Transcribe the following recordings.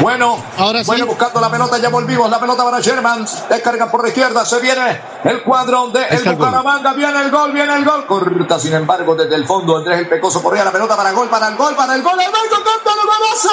Bueno, ahora sí. Bueno, buscando la pelota, ya volvimos. La pelota para Sherman. Descarga por la izquierda. Se viene el cuadro de el Bucaramanga. Viene el gol, viene el gol. Corta, sin embargo, desde el fondo. Andrés el Pecoso corría la pelota para el gol, para el gol, para el gol. El gol, canta el golazo.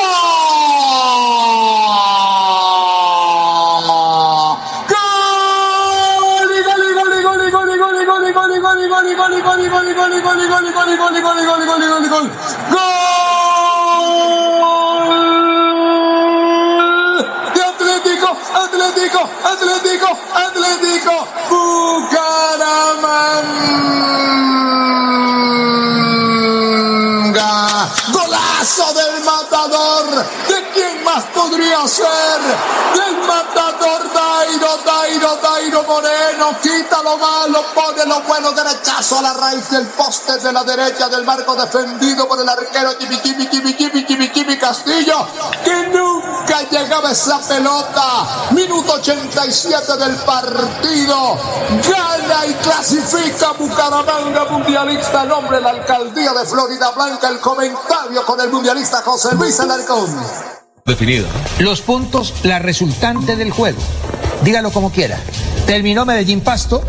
Atlético, Atlético, Atlético, Bucaramanga. Golazo del matador. ¿De quién más podría ser? Del matador Dairo, Dairo, Dairo Moreno. Quita lo malo, pone lo bueno. Derechazo a la raíz del poste de la derecha del marco defendido por el arquero Kimi, Kimi, Kimi, Kimi, Kimi, Kimi Castillo. Que nunca llegaba esa pelota. Minuto 87 del partido. Gana y clasifica Bucaramanga mundialista. Nombre de la alcaldía de Florida Blanca. El comentario con el mundialista José Luis Alarcón. Definido. Los puntos, la resultante del juego. Dígalo como quiera. Terminó Medellín Pasto.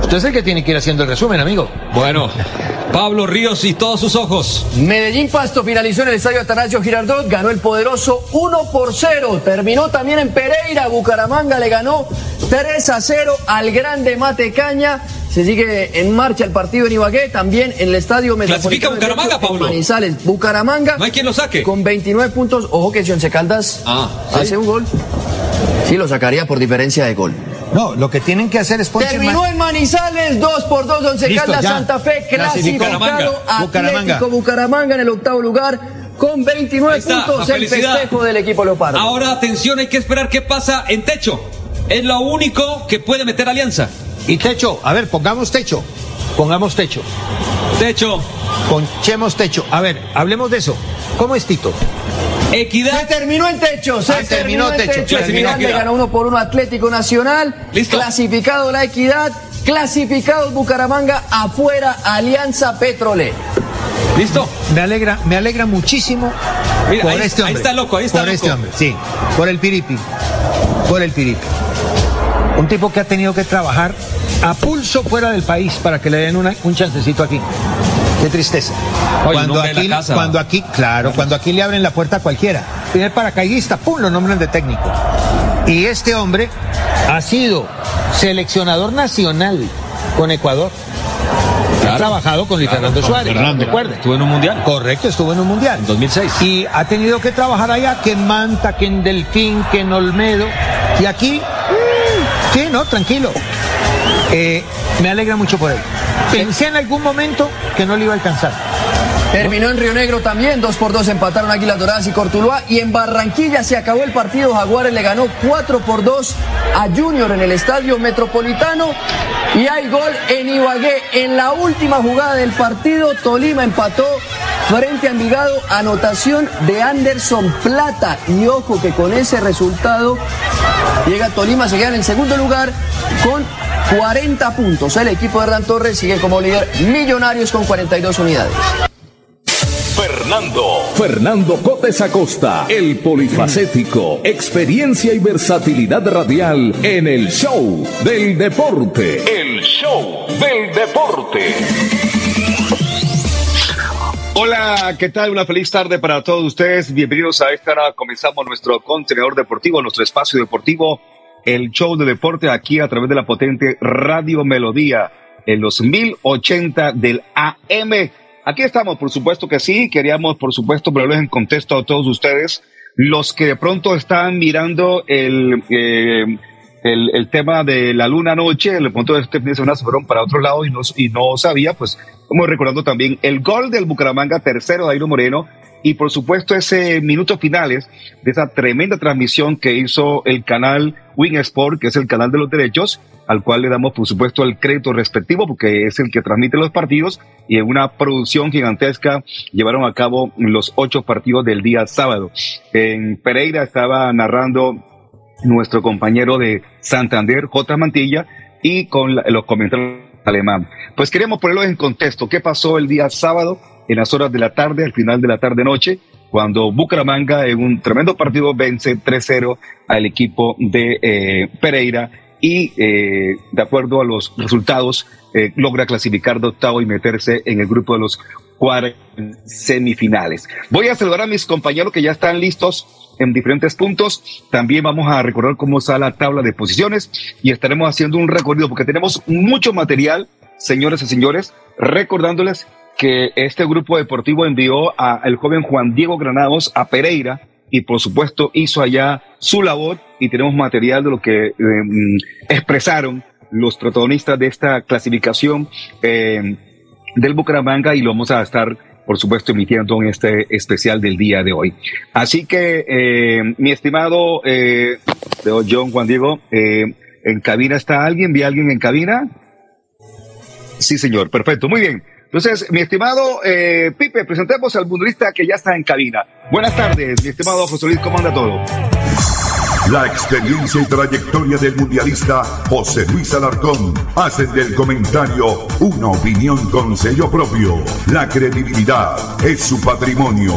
Usted es el que tiene que ir haciendo el resumen, amigo. Bueno, Pablo Ríos y todos sus ojos. Medellín Pasto finalizó en el estadio Atanasio Girardot, ganó el poderoso 1 por 0. Terminó también en Pereira, Bucaramanga le ganó 3 a 0 al grande Matecaña. Se sigue en marcha el partido en Ibagué, también en el estadio Clasifica Metropolitano. Bucaramanga, de Pablo. Manizales, Bucaramanga. No hay quien lo saque. Con 29 puntos. Ojo que si Once Caldas Ah, ¿sí? hace un gol. Sí, lo sacaría por diferencia de gol. No, lo que tienen que hacer es ponerse Terminó en Manizales, 2 por 2 Once Listo, Caldas, ya. Santa Fe, clasificado Bucaramanga. Bucaramanga. Atlético Bucaramanga en el octavo lugar con 29 Ahí está, puntos el festejo del equipo Leopardo. Ahora, atención, hay que esperar qué pasa en techo. Es lo único que puede meter Alianza. Y techo, a ver, pongamos techo. Pongamos techo. Techo, Ponchemos techo. A ver, hablemos de eso. ¿Cómo es Tito? Se equidad. terminó en techo, se Ah, terminó terminó en techo. techo. Equidad. ganó uno por uno Atlético Nacional. Listo. Clasificado la Equidad. Clasificado Bucaramanga. Afuera Alianza Petrolera. ¿Listo? Me alegra, me alegra muchísimo Mira, por ahí- este ahí hombre. está loco, ahí está Por loco. este hombre, sí. Por el piripi. Por el piripi. Un tipo que ha tenido que trabajar a pulso fuera del país para que le den una- un chancecito aquí. Qué tristeza. Oye, cuando, aquí, casa. cuando aquí, claro, cuando aquí le abren la puerta a cualquiera. Primer paracaidista, pum, lo nombran de técnico. Y este hombre ha sido seleccionador nacional con Ecuador. Ha trabajado con Luis Claro, Fernando con Suárez, Fernando, recuerde. Estuvo en un mundial. Correcto, estuvo en un mundial. En 2006. Y ha tenido que trabajar allá, que en Manta, que en Delfín, que en Olmedo. Y aquí, sí, no, tranquilo. Eh, me alegra mucho por él. Pensé en algún momento que no le iba a alcanzar. Terminó en Río Negro también, 2 por 2 empataron Águilas Doradas y Cortuluá. Y en Barranquilla se acabó el partido, Jaguares le ganó 4 por 2 a Junior en el Estadio Metropolitano. Y hay gol en Ibagué. En la última jugada del partido, Tolima empató frente a Envigado, anotación de Anderson Plata. Y ojo que con ese resultado llega Tolima, se queda en el segundo lugar con 40 puntos. El equipo de Hernán Torres sigue como líder Millonarios con 42 unidades. Fernando. Fernando Cotes Acosta, el polifacético, experiencia y versatilidad radial en el show del deporte. El show del deporte. Hola, ¿qué tal? Una feliz tarde para todos ustedes. Bienvenidos a esta hora. Comenzamos nuestro contenedor deportivo, nuestro espacio deportivo el show de deporte aquí a través de la potente Radio Melodía en los 1080 del AM. Aquí estamos, por supuesto que sí. Queríamos, por supuesto, ponerlos en contexto a todos ustedes, los que de pronto están mirando el, eh, el, el, tema de la luna noche, el punto de este fin de semana se fueron para otro lado y no, y no sabía, pues, como recordando también el gol del Bucaramanga, tercero de Airo Moreno, y por supuesto ese minutos finales de esa tremenda transmisión que hizo el canal Wing Sport, que es el canal de los derechos, al cual le damos por supuesto el crédito respectivo porque es el que transmite los partidos y en una producción gigantesca llevaron a cabo los ocho partidos del día sábado. En Pereira estaba narrando nuestro compañero de Santander, J. Mantilla, y con los comentarios alemán. Pues queremos ponerlo en contexto. ¿Qué pasó el día sábado? en las horas de la tarde, al final de la tarde-noche, cuando Bucaramanga en un tremendo partido vence 3-0 al equipo de eh, Pereira y eh, de acuerdo a los resultados eh, logra clasificar de octavo y meterse en el grupo de los cuatro semifinales. Voy a saludar a mis compañeros que ya están listos en diferentes puntos. También vamos a recordar cómo está la tabla de posiciones y estaremos haciendo un recorrido porque tenemos mucho material, señores y señores, recordándoles que este grupo deportivo envió al joven Juan Diego Granados a Pereira y por supuesto hizo allá su labor y tenemos material de lo que eh, expresaron los protagonistas de esta clasificación eh, del Bucaramanga y lo vamos a estar por supuesto emitiendo en este especial del día de hoy. Así que eh, mi estimado John Juan Diego, ¿en cabina está alguien? ¿Vi a alguien en cabina? Sí, señor, perfecto, muy bien. Entonces, mi estimado eh, Pipe, presentemos al mundurista que ya está en cabina. Buenas tardes, mi estimado José Luis, ¿cómo anda todo? La experiencia y trayectoria del mundialista José Luis Alarcón hacen del comentario una opinión con sello propio. La credibilidad es su patrimonio.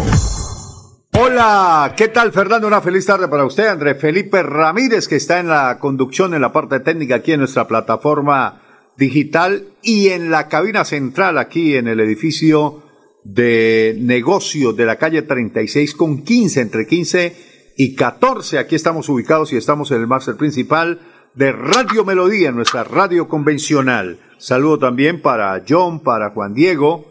Hola, ¿qué tal Fernando? Una feliz tarde para usted, André Felipe Ramírez, que está en la conducción, en la parte técnica aquí en nuestra plataforma digital y en la cabina central aquí en el edificio de negocio de la calle 36 con 15, entre 15 y 14. Aquí estamos ubicados y estamos en el máster principal de Radio Melodía, nuestra radio convencional. Saludo también para John, para Juan Diego,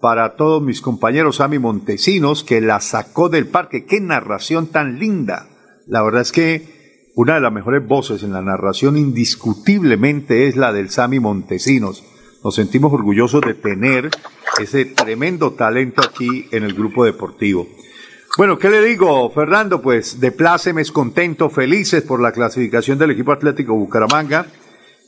para todos mis compañeros Ami Montesinos, que la sacó del parque. Qué narración tan linda. La verdad es que una de las mejores voces en la narración indiscutiblemente es la del Sami Montesinos. Nos sentimos orgullosos de tener ese tremendo talento aquí en el grupo deportivo. Bueno, ¿qué le digo, Fernando? Pues de plácemes, contento, felices por la clasificación del equipo Atlético Bucaramanga.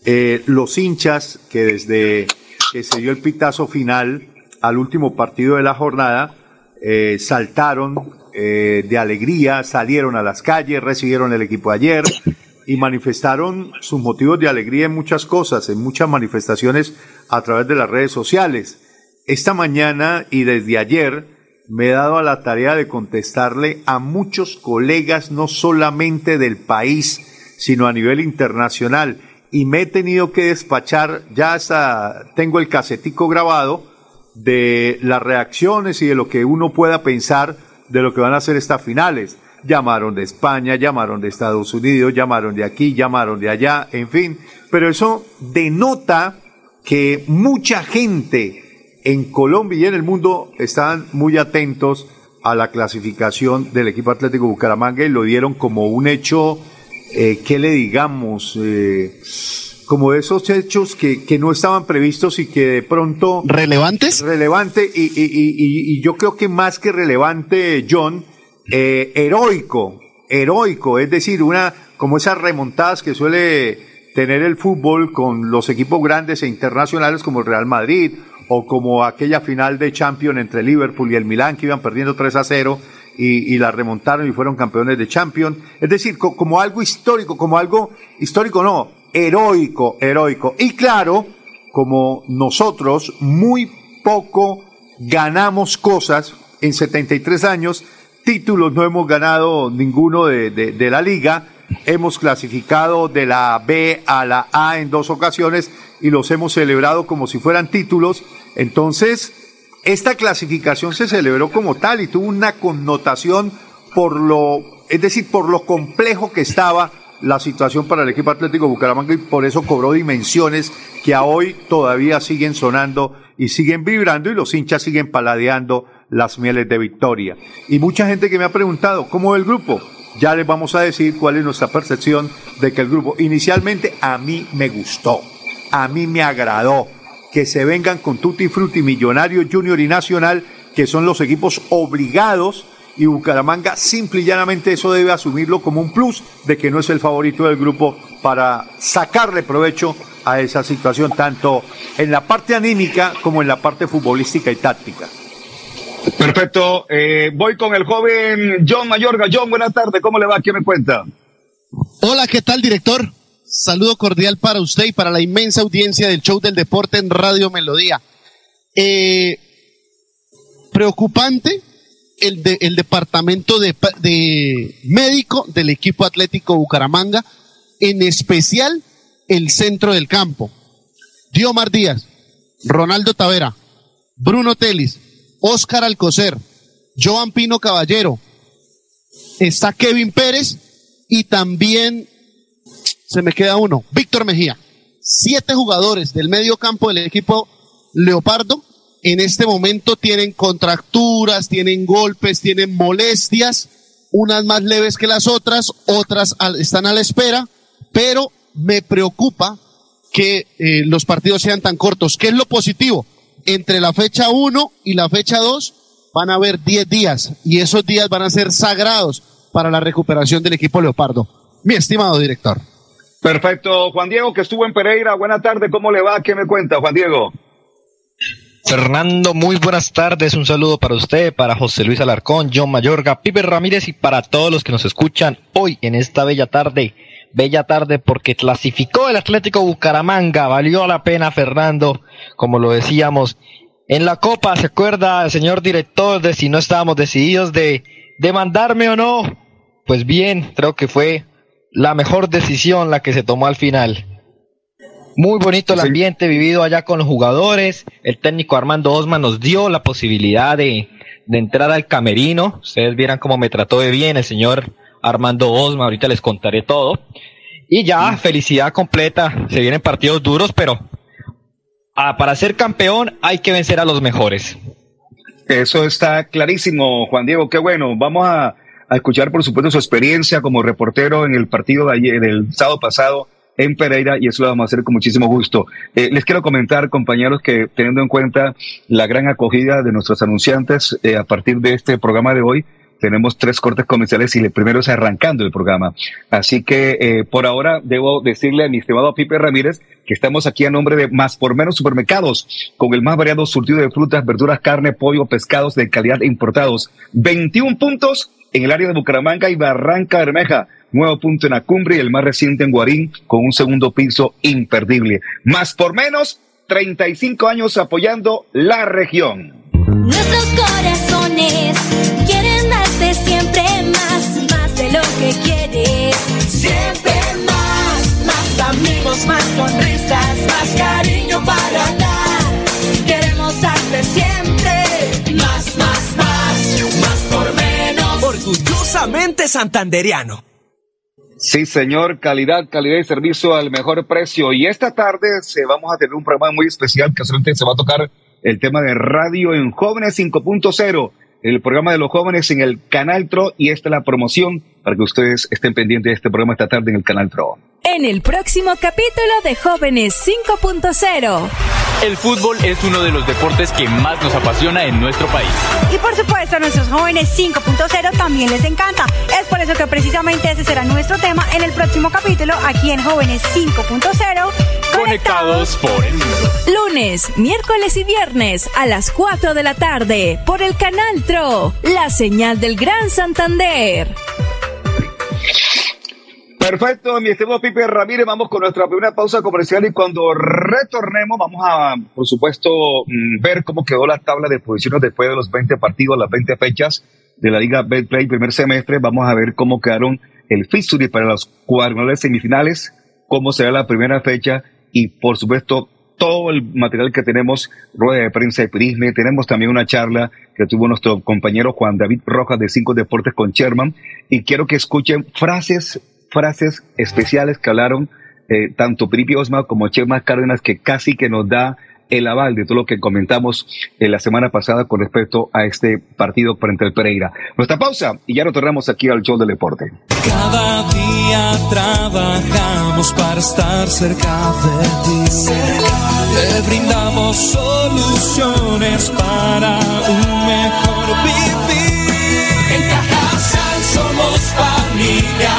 Eh, los hinchas que desde que se dio el pitazo final al último partido de la jornada eh, saltaron eh, de alegría, salieron a las calles, recibieron el equipo ayer y manifestaron sus motivos de alegría en muchas cosas, en muchas manifestaciones a través de las redes sociales. Esta mañana y desde ayer me he dado a la tarea de contestarle a muchos colegas, no solamente del país, sino a nivel internacional. Y me he tenido que despachar, ya hasta tengo el casetico grabado, de las reacciones y de lo que uno pueda pensar de lo que van a ser estas finales. Llamaron de España, llamaron de Estados Unidos, llamaron de aquí, llamaron de allá, en fin. Pero eso denota que mucha gente en Colombia y en el mundo están muy atentos a la clasificación del equipo Atlético Bucaramanga y lo dieron como un hecho, eh, ¿qué le digamos? Eh, como esos hechos que, que, no estaban previstos y que de pronto... ¿Relevantes? Relevante y, y, y, y yo creo que más que relevante, John, eh, heroico, heroico, es decir, una como esas remontadas que suele tener el fútbol con los equipos grandes e internacionales como el Real Madrid o como aquella final de Champions entre Liverpool y el Milán que iban perdiendo 3 a 0 y, la remontaron y fueron campeones de Champions. Es decir, como algo histórico, como algo histórico no, heroico, heroico. Y claro, como nosotros muy poco ganamos cosas en 73 años, títulos no hemos ganado ninguno de, de, la liga, hemos clasificado de la B a la A en dos ocasiones y los hemos celebrado como si fueran títulos. Entonces, esta clasificación se celebró como tal y tuvo una connotación por lo, es decir, por lo complejo que estaba la situación para el equipo Atlético Bucaramanga y por eso cobró dimensiones que a hoy todavía siguen sonando y siguen vibrando y los hinchas siguen paladeando las mieles de victoria. Y mucha gente que me ha preguntado, ¿cómo ve el grupo? Ya les vamos a decir cuál es nuestra percepción de que el grupo inicialmente a mí me gustó, a mí me agradó que se vengan con Tutti Frutti, Millonario, Junior y Nacional, que son los equipos obligados y Bucaramanga simple y llanamente eso debe asumirlo como un plus de que no es el favorito del grupo para sacarle provecho a esa situación, tanto en la parte anímica como en la parte futbolística y táctica. Perfecto. Eh, voy con el joven John Mayorga. John, buenas tardes. ¿Cómo le va? ¿Qué me cuenta? Hola, ¿qué tal, director? Saludo cordial para usted y para la inmensa audiencia del show del deporte en Radio Melodía. Eh, preocupante el, de, el departamento de, médico del equipo Atlético Bucaramanga, en especial el centro del campo. Diomar Díaz, Ronaldo Tavera, Bruno Telis, Óscar Alcocer, Joan Pino Caballero, está Kevin Pérez y también se me queda uno, Víctor Mejía. Siete jugadores del medio campo del equipo Leopardo en este momento tienen contracturas, tienen golpes, tienen molestias, unas más leves que las otras, otras están a la espera, pero me preocupa que eh, los partidos sean tan cortos. ¿Qué es lo positivo? Entre la fecha 1 y la fecha 2 van a haber 10 días y esos días van a ser sagrados para la recuperación del equipo Leopardo. Mi estimado director. Perfecto. Juan Diego, que estuvo en Pereira. Buena tarde. ¿Cómo le va? ¿Qué me cuenta, Juan Diego? Fernando, muy buenas tardes. Un saludo para usted, para José Luis Alarcón, John Mayorga, Pipe Ramírez y para todos los que nos escuchan hoy en esta bella tarde. Bella tarde porque clasificó el Atlético Bucaramanga. Valió la pena, Fernando, como lo decíamos. En la Copa, ¿se acuerda, señor director, de si no estábamos decididos de, de mandarme o no? Pues bien, creo que fue la mejor decisión la que se tomó al final. Muy bonito el ambiente vivido allá con los jugadores. El técnico Armando Osma nos dio la posibilidad de, de entrar al camerino. Ustedes vieran cómo me trató de bien el señor Armando Osma. Ahorita les contaré todo. Y ya, felicidad completa. Se vienen partidos duros, pero ah, para ser campeón hay que vencer a los mejores. Eso está clarísimo, Juan Diego. Qué bueno. Vamos a, a escuchar, por supuesto, su experiencia como reportero en el partido de ayer, del sábado pasado en Pereira y eso lo vamos a hacer con muchísimo gusto. Eh, les quiero comentar, compañeros, que teniendo en cuenta la gran acogida de nuestros anunciantes eh, a partir de este programa de hoy, tenemos tres cortes comerciales y el primero es arrancando el programa. Así que eh, por ahora debo decirle a mi estimado Pipe Ramírez que estamos aquí a nombre de Más por Menos Supermercados, con el más variado surtido de frutas, verduras, carne, pollo, pescados de calidad importados. 21 puntos en el área de Bucaramanga y Barranca Bermeja nuevo punto en la cumbre y el más reciente en Guarín, con un segundo piso imperdible. Más por menos, 35 años apoyando la región. Nuestros corazones quieren darte siempre más, más de lo que quieres. Siempre más, más amigos, más sonrisas, más cariño Santanderiano. Sí, señor, calidad, calidad y servicio al mejor precio. Y esta tarde se vamos a tener un programa muy especial, que solamente se va a tocar el tema de radio en Jóvenes 5.0, el programa de los jóvenes en el Canal Tro, y esta es la promoción para que ustedes estén pendientes de este programa esta tarde en el Canal Tro. En el próximo capítulo de Jóvenes 5.0. El fútbol es uno de los deportes que más nos apasiona en nuestro país. Y por supuesto a nuestros jóvenes 5.0 también les encanta. Es por eso que precisamente ese será nuestro tema en el próximo capítulo aquí en Jóvenes 5.0. Conectados por el mundo. Lunes, miércoles y viernes a las 4 de la tarde por el canal TRO, la señal del Gran Santander. Perfecto, mi estimado Pipe Ramírez, vamos con nuestra primera pausa comercial y cuando retornemos vamos a, por supuesto, mm, ver cómo quedó la tabla de posiciones después de los 20 partidos, las 20 fechas de la Liga Betplay primer semestre. Vamos a ver cómo quedaron el fixture para los cuadrangulares semifinales, cómo será la primera fecha y, por supuesto, todo el material que tenemos, rueda de prensa de Prisme, tenemos también una charla que tuvo nuestro compañero Juan David Rojas de Cinco Deportes con Sherman y quiero que escuchen frases frases especiales que hablaron eh, tanto Piripi Osma como Chema Cárdenas, que casi que nos da el aval de todo lo que comentamos en la semana pasada con respecto a este partido frente al Pereira. Nuestra pausa y ya retornamos aquí al show del deporte. Cada día trabajamos para estar cerca de ti. Te brindamos soluciones para un mejor vivir. En Cajasal somos familia,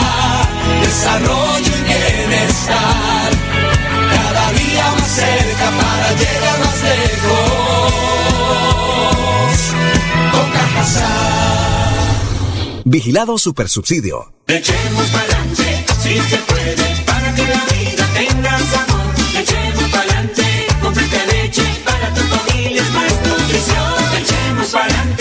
desarrollo y bienestar. Cada día más cerca para llegar más lejos. Con Cajasal. Vigilado Supersubsidio. Echemos pa'lante, si se puede, para que la vida tenga sabor. Echemos pa'lante, cómprate leche, para tu familia es más nutrición. Echemos pa'lante.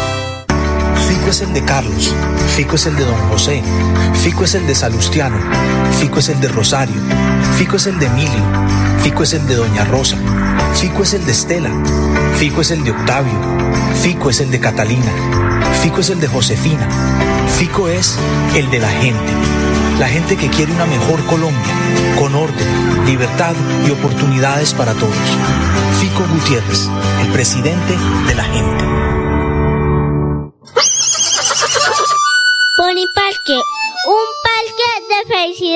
Fico es el de Carlos, Fico es el de Don José, Fico es el de Salustiano, Fico es el de Rosario, Fico es el de Emilio, Fico es el de Doña Rosa, Fico es el de Estela, Fico es el de Octavio, Fico es el de Catalina, Fico es el de Josefina, Fico es el de la gente, la gente que quiere una mejor Colombia, con orden, libertad y oportunidades para todos. Fico Gutiérrez, el presidente de la gente.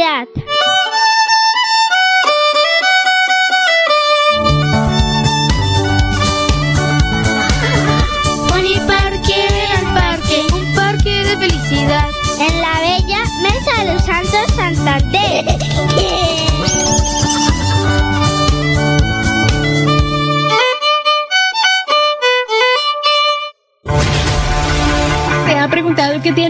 De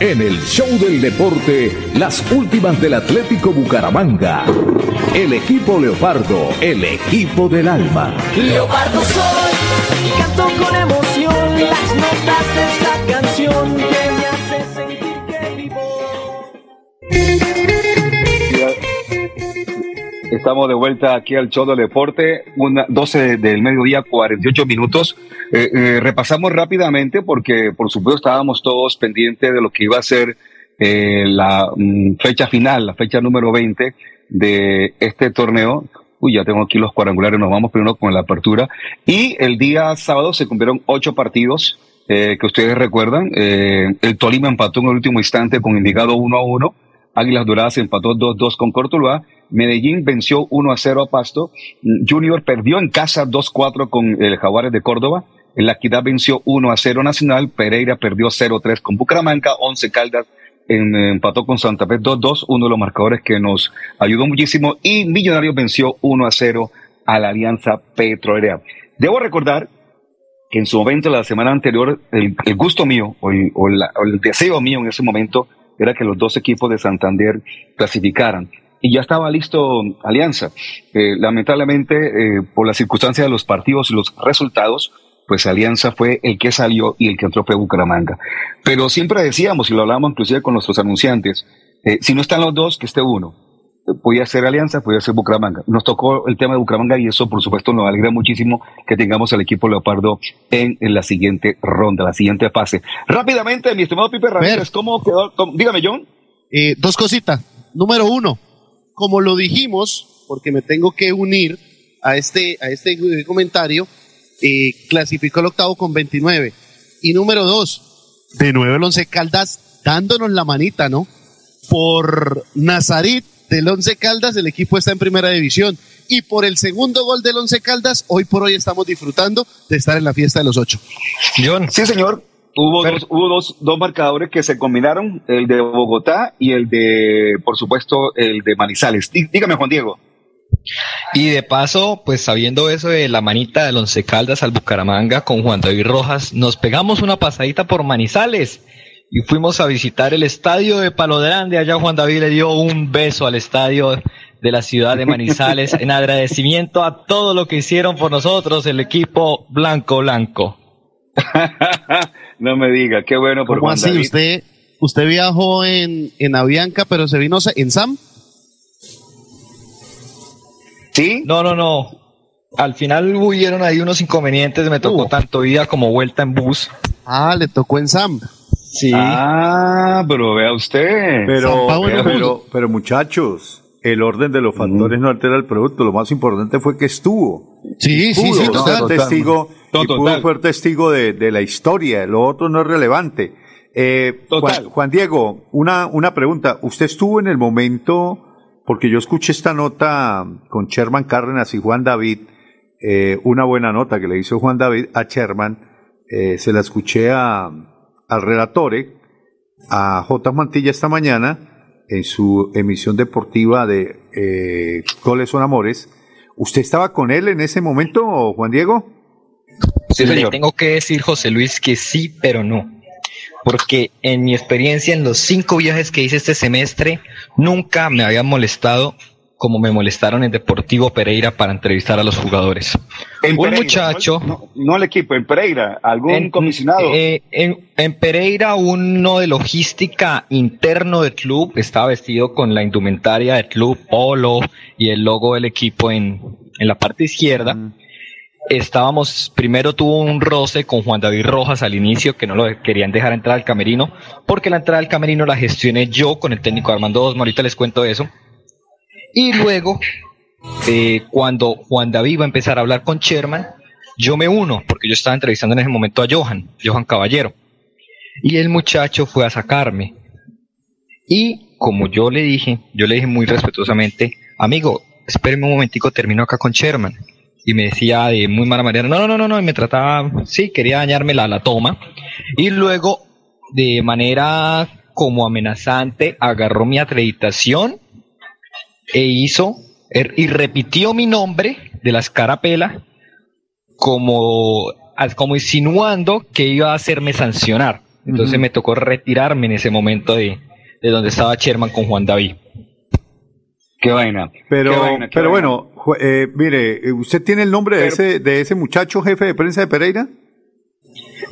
En el show del deporte, las últimas del Atlético Bucaramanga. El equipo Leopardo, el equipo del alma. Leopardo soy canto con emoción las notas Estamos de vuelta aquí al show del deporte, una, 12 del mediodía, 48 minutos. Eh, eh, repasamos rápidamente porque, por supuesto, estábamos todos pendientes de lo que iba a ser eh, la mm, fecha final, la fecha número 20 de este torneo. Uy, ya tengo aquí los cuadrangulares, nos vamos primero con la apertura. Y el día sábado se cumplieron ocho partidos eh, que ustedes recuerdan. Eh, el Tolima empató en el último instante con indicado 1 a 1. Águilas Doradas empató 2-2 con Cortuluá. Medellín venció 1 a 0 a Pasto. Junior perdió en casa 2-4 con el Jaguares de Córdoba. La Equidad venció 1 a 0 Nacional. Pereira perdió 0-3 con Bucaramanga. 11 Caldas empató con Santa Fe 2-2, uno de los marcadores que nos ayudó muchísimo. Y Millonarios venció 1 a 0 a la Alianza Petrolera. Debo recordar que en su momento, la semana anterior, el, el gusto mío o el, o la- o el deseo mío en ese momento era que los dos equipos de Santander clasificaran. Y ya estaba listo Alianza. Eh, lamentablemente, eh, por las circunstancias de los partidos y los resultados, pues Alianza fue el que salió y el que entró fue Bucaramanga. Pero siempre decíamos, y lo hablábamos inclusive con nuestros anunciantes, eh, si no están los dos, que esté uno. Podía ser Alianza, podía ser Bucaramanga. Nos tocó el tema de Bucaramanga y eso, por supuesto, nos alegra muchísimo que tengamos al equipo Leopardo en, en la siguiente ronda, la siguiente fase. Rápidamente, mi estimado Pipe Ramírez, ¿cómo quedó? cómo- dígame, John. Eh, dos cositas. Número uno, como lo dijimos, porque me tengo que unir a este, a este eh, comentario, eh, clasificó el octavo con 29. Y número dos, de nuevo el Once Caldas dándonos la manita, ¿no? Por Nazarit del Once Caldas, el equipo está en primera división. Y por el segundo gol del Once Caldas, hoy por hoy estamos disfrutando de estar en la fiesta de los ocho. John. Sí, señor. Hubo, dos, hubo dos, dos marcadores que se combinaron, el de Bogotá y el de, por supuesto, el de Manizales. Dí- Dígame, Juan Diego. Y de paso, pues sabiendo eso de la manita del Once Caldas al Bucaramanga con Juan David Rojas, nos pegamos una pasadita por Manizales y fuimos a visitar el estadio de Palo Grande. Allá Juan David le dio un beso al estadio de la ciudad de Manizales en agradecimiento a todo lo que hicieron por nosotros el equipo blanco blanco. No me diga, qué bueno por ¿Cómo Juan así? David. ¿Usted, usted viajó en, en Avianca, pero se vino en SAM? ¿Sí? No, no, no. Al final hubieron ahí unos inconvenientes, me tocó tanto ida como vuelta en bus. Ah, le tocó en SAM. Sí. Ah, pero vea usted. Pero, Pablo pero, pero, pero, muchachos, el orden de los factores no altera el producto. Lo más importante fue que estuvo. Sí, sí, pudo sí, ser total. testigo No, y pudo total. ser testigo de, de la historia. Lo otro no es relevante. Eh, Total. Juan, Juan Diego, una, una pregunta. ¿Usted estuvo en el momento, porque yo escuché esta nota con Sherman Cárdenas y Juan David, eh, una buena nota que le hizo Juan David a Sherman, eh, se la escuché a, al relatore, a J. Mantilla esta mañana, en su emisión deportiva de eh, Goles son Amores. ¿Usted estaba con él en ese momento, Juan Diego? Sí, Le señor. tengo que decir, José Luis, que sí, pero no. Porque en mi experiencia, en los cinco viajes que hice este semestre, nunca me habían molestado como me molestaron en Deportivo Pereira para entrevistar a los jugadores. En Un Pereira, muchacho, No, no al equipo, en Pereira. ¿Algún en, comisionado? eh, en, en Pereira, uno de logística interno del club estaba vestido con la indumentaria del club, polo y el logo del equipo en, en la parte izquierda. Estábamos, primero tuvo un roce con Juan David Rojas al inicio, que no lo querían dejar entrar al camerino, porque la entrada al camerino la gestioné yo con el técnico Armando Osmo, ahorita les cuento eso. Y luego, eh, cuando Juan David va a empezar a hablar con Sherman, yo me uno, porque yo estaba entrevistando en ese momento a Johan, Johan Caballero. Y el muchacho fue a sacarme. Y como yo le dije, yo le dije muy respetuosamente, amigo, espéreme un momentico, termino acá con Sherman. Y me decía de muy mala manera, no, no, no, no, y me trataba, sí, quería dañarme la, la toma. Y luego, de manera como amenazante, agarró mi acreditación e hizo er- y repitió mi nombre de la escarapela como, as- como insinuando que iba a hacerme sancionar. Entonces me tocó retirarme en ese momento de, de donde estaba Sherman con Juan David. Qué vaina. Pero, Qué vaina, qué pero vaina. bueno, eh, mire, ¿usted tiene el nombre de, ese, de ese muchacho jefe de prensa de Pereira?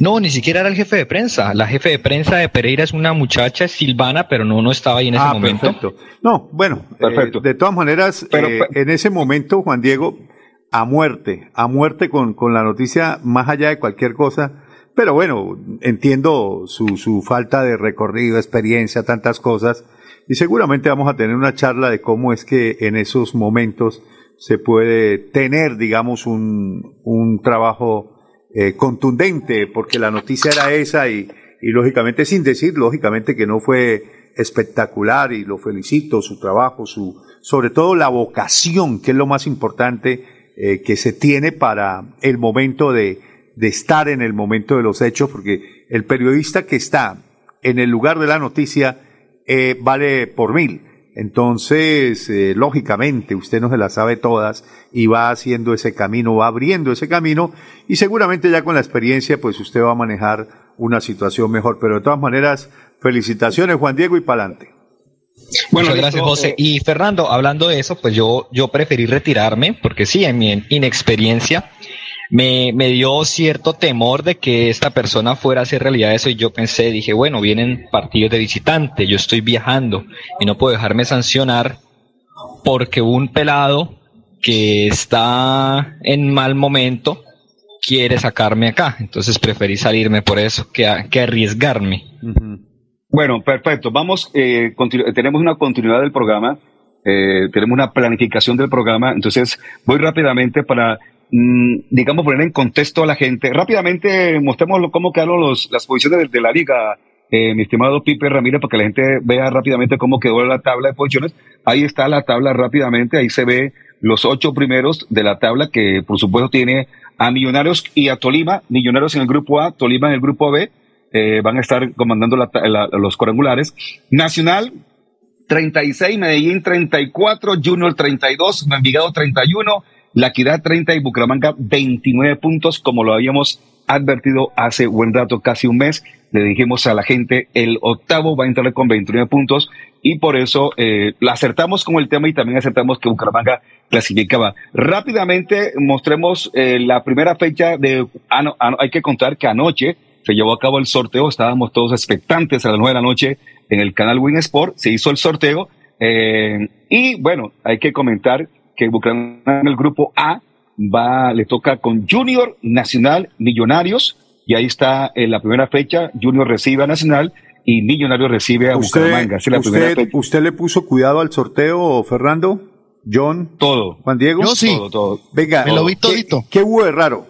No, ni siquiera era el jefe de prensa. La jefe de prensa de Pereira es una muchacha Silvana, pero no, no estaba ahí en ese ah, momento. perfecto. No, bueno, Perfecto. eh, de todas maneras, Pero- eh, en ese momento, Juan Diego, a muerte, a muerte con, con la noticia, más allá de cualquier cosa. Pero bueno, entiendo su, su falta de recorrido, experiencia, tantas cosas. Y seguramente vamos a tener una charla de cómo es que en esos momentos se puede tener, digamos, un, un trabajo eh, contundente, porque la noticia era esa y, y lógicamente, sin decir, lógicamente que no fue espectacular y lo felicito, su trabajo, su, sobre todo la vocación, que es lo más importante eh, que se tiene para el momento de, de estar en el momento de los hechos, porque el periodista que está en el lugar de la noticia eh, vale por mil. Entonces, eh, lógicamente, usted no se las sabe todas y va haciendo ese camino, va abriendo ese camino y seguramente ya con la experiencia, pues usted va a manejar una situación mejor. Pero de todas maneras, felicitaciones Juan Diego y pa'lante. Muchas listo, gracias, José. eh, Y Fernando, hablando de eso, pues yo, yo preferí retirarme, porque sí, en mi inexperiencia, me, me dio cierto temor de que esta persona fuera a hacer realidad eso y yo pensé, dije, bueno, vienen partidos de visitante, yo estoy viajando y no puedo dejarme sancionar porque un pelado que está en mal momento quiere sacarme acá. Entonces preferí salirme por eso que, que arriesgarme. Bueno, perfecto. Vamos, eh, tenemos una continuidad del programa, eh, tenemos una planificación del programa, entonces voy rápidamente para, digamos, poner en contexto a la gente. Rápidamente mostremos cómo quedaron los, las posiciones de, de la liga, eh, mi estimado Pipe Ramírez, para que la gente vea rápidamente cómo quedó la tabla de posiciones. Ahí está la tabla rápidamente, ahí se ve los ocho primeros de la tabla que por supuesto tiene a Millonarios y a Tolima, Millonarios en el grupo A, Tolima en el grupo B, eh, van a estar comandando la- la- los cuadrangulares. Nacional, 36, Medellín 34, Junior 32, Envigado 31, La Equidad 30 y Bucaramanga 29 puntos, como lo habíamos advertido hace buen rato, casi un mes. Le dijimos a la gente, el octavo va a entrar con 29 puntos y por eso eh, la acertamos con el tema y también acertamos que Bucaramanga clasificaba. Rápidamente mostremos eh, la primera fecha de... ah, ah, no, hay que contar que anoche se llevó a cabo el sorteo, estábamos todos expectantes a las nueve de la noche en el canal Win Sport, se hizo el sorteo eh, y bueno, hay que comentar que Bucaramanga en el grupo A va, le toca con Junior Nacional Millonarios y ahí está en la primera fecha, Junior recibe a Nacional y Millonarios recibe a Bucaramanga. Esa es la primera usted, fecha. ¿Usted le puso cuidado al sorteo, Fernando? John. Todo. Juan Diego. Yo sí. Todo, todo. Venga, Me lo vi ¿qué- todito. ¿Qué, hubo de raro?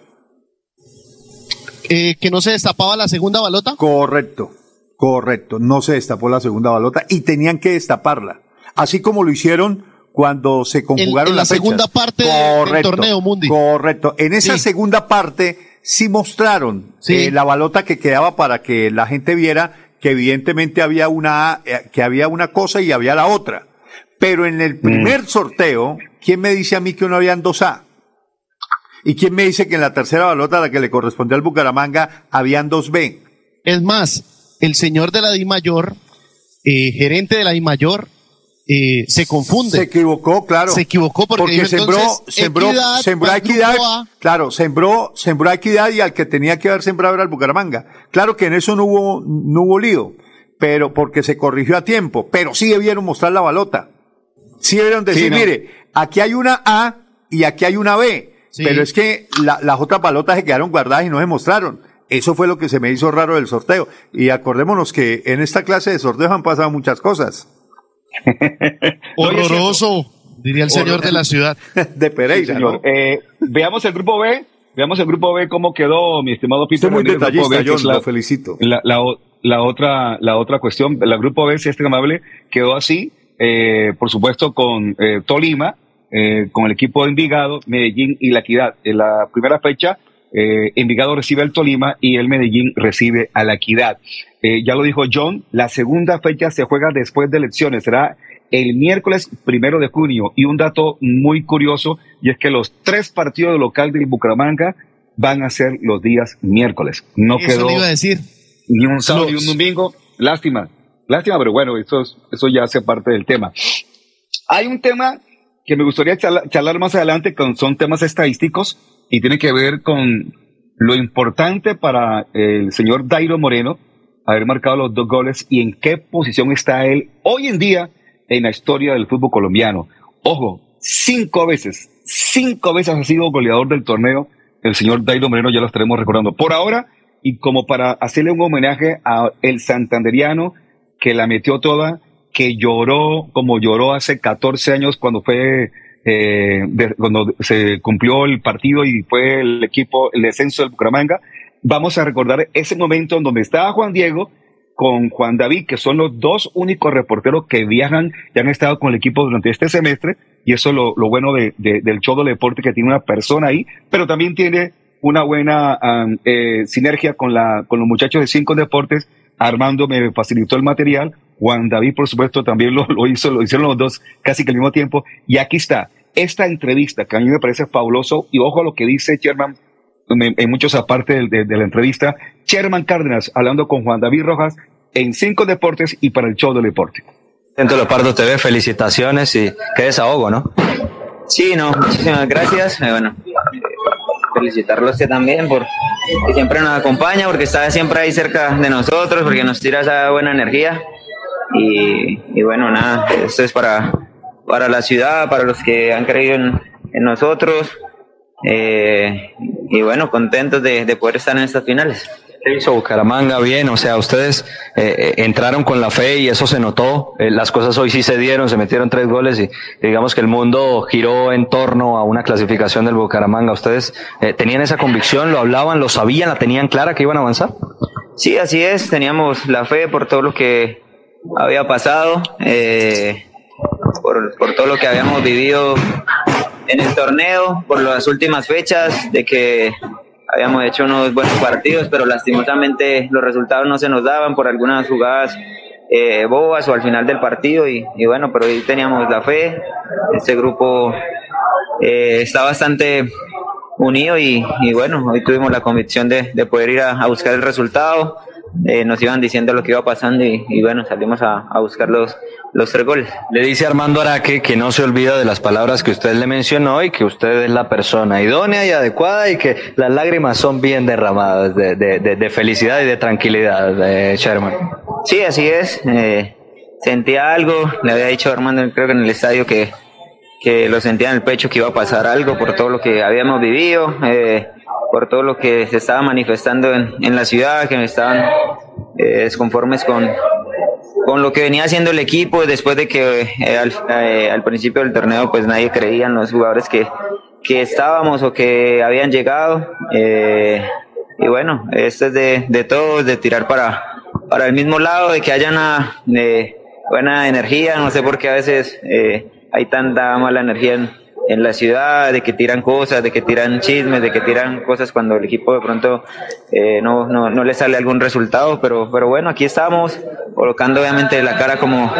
Eh, que no se destapaba la segunda balota. Correcto, correcto. No se destapó la segunda balota y tenían que destaparla. Así como lo hicieron cuando se conjugaron en la las fechas. segunda parte de- del torneo, Mundi. Correcto. En esa Sí. segunda parte sí mostraron Sí. eh, la balota que quedaba para que la gente viera que evidentemente había una, eh, que había una cosa y había la otra. Pero en el primer sorteo, ¿quién me dice a mí que no habían dos A? ¿Y quién me dice que en la tercera balota, la que le correspondió al Bucaramanga, habían dos B? Es más, el señor de la Di Mayor, eh, gerente de la Di Mayor, eh, se confunde. Se equivocó, claro. Se equivocó porque, dijo, sembró, entonces, sembró, equidad, sembró equidad, A. claro, sembró, sembró equidad y al que tenía que haber sembrado era el Bucaramanga. Claro que en eso no hubo, no hubo lío, pero porque se corrigió a tiempo, pero sí debieron mostrar la balota. Sí debieron decir, Sí, no. mire, aquí hay una A y aquí hay una B, Sí. pero es que la- las otras balotas se quedaron guardadas y no se mostraron. Eso fue lo que se me hizo raro del sorteo. Y acordémonos que en esta clase de sorteos han pasado muchas cosas. Horroroso, diría el señor de la ciudad. de Pereira, Sí, señor. ¿no? Eh, veamos el grupo B. Veamos el grupo B cómo quedó, mi estimado Peter. Usted es muy Ramírez, detallista, B, es la- lo felicito. la, la o- la otra, la otra cuestión, el grupo B, si es amable, quedó así, eh, por supuesto, con eh, Tolima, eh, con el equipo de Envigado, Medellín y La Equidad. En la primera fecha, eh, Envigado recibe al Tolima y el Medellín recibe a La Equidad. Eh, ya lo dijo John, la segunda fecha se juega después de elecciones, será el miércoles primero de junio. Y un dato muy curioso, y es que los tres partidos de local del Bucaramanga van a ser los días miércoles. No Eso quedó iba a decir. ni un sábado ni un domingo. Lástima, lástima, pero bueno, eso, es- eso ya hace parte del tema. Hay un tema que me gustaría charla- charlar más adelante, con, son temas estadísticos y tiene que ver con lo importante para el señor Dairo Moreno haber marcado los dos goles y en qué posición está él hoy en día en la historia del fútbol colombiano. Ojo, cinco veces, cinco veces ha sido goleador del torneo el señor Dairo Moreno, ya lo estaremos recordando. Por ahora, y como para hacerle un homenaje a el santanderiano que la metió toda, que lloró como lloró hace 14 años cuando fue eh, cuando se cumplió el partido y fue el equipo el descenso del Bucaramanga. Vamos a recordar ese momento en donde estaba Juan Diego con Juan David, que son los dos únicos reporteros que viajan y han estado con el equipo durante este semestre, y eso es lo, bueno de- de- del show del deporte, que tiene una persona ahí, pero también tiene una buena am, eh, sinergia con, la, con los muchachos de Cinco Deportes. Armando me facilitó el material, Juan David, por supuesto, también lo, lo hizo, lo hicieron los dos casi que al mismo tiempo, y aquí está, esta entrevista que a mí me parece fabuloso, y ojo a lo que dice Sherman en, muchos aparte de, de- de la entrevista, Sherman Cárdenas hablando con Juan David Rojas en Cinco Deportes y para el show del deporte. Dentro de Leopardo TV, felicitaciones y qué desahogo, ¿no? Sí, no, muchísimas gracias. Eh, bueno, eh, felicitarlo a usted también por que siempre nos acompaña, porque está siempre ahí cerca de nosotros, porque nos tira esa buena energía. Y, y bueno, nada, esto es para, para la ciudad, para los que han creído en, en nosotros. Eh, y bueno, contentos de, de poder estar en estas finales. ¿Qué hizo Bucaramanga bien? O sea, ustedes eh, eh, entraron con la fe y eso se notó. Eh, las cosas hoy sí se dieron, se metieron tres goles y digamos que el mundo giró en torno a una clasificación del Bucaramanga. ¿Ustedes eh, tenían esa convicción? ¿Lo hablaban? ¿Lo sabían? ¿La tenían clara que iban a avanzar? Sí, así es, teníamos la fe por todo lo que había pasado, eh, por, por todo lo que habíamos vivido en el torneo, por las últimas fechas, de que habíamos hecho unos buenos partidos, pero lastimosamente los resultados no se nos daban por algunas jugadas eh, bobas o al final del partido y, y bueno, pero hoy teníamos la fe, este grupo eh, está bastante unido y, y bueno, hoy tuvimos la convicción de, de poder ir a, a buscar el resultado. Eh, nos iban diciendo lo que iba pasando y, y bueno, salimos a, a buscar los, los tres goles. Le dice Armando Araque que no se olvida de las palabras que usted le mencionó y que usted es la persona idónea y adecuada y que las lágrimas son bien derramadas de, de, de, de felicidad y de tranquilidad, eh, Sherman. Sí, así es. eh, sentía algo, le había dicho a Armando, creo que en el estadio, que, que lo sentía en el pecho que iba a pasar algo por todo lo que habíamos vivido, eh, por todo lo que se estaba manifestando en, en la ciudad, que estaban eh, desconformes con, con lo que venía haciendo el equipo después de que eh, al, eh, al principio del torneo pues nadie creía en los jugadores que, que estábamos o que habían llegado. eh, y bueno, esto es de, de todos, de tirar para, para el mismo lado, de que haya una eh, buena energía. No sé por qué a veces hay tanta mala energía en, en la ciudad, de que tiran cosas, de que tiran chismes, de que tiran cosas cuando el equipo de pronto eh, no, no, no le sale algún resultado. Pero, pero bueno, aquí estamos, colocando obviamente la cara como,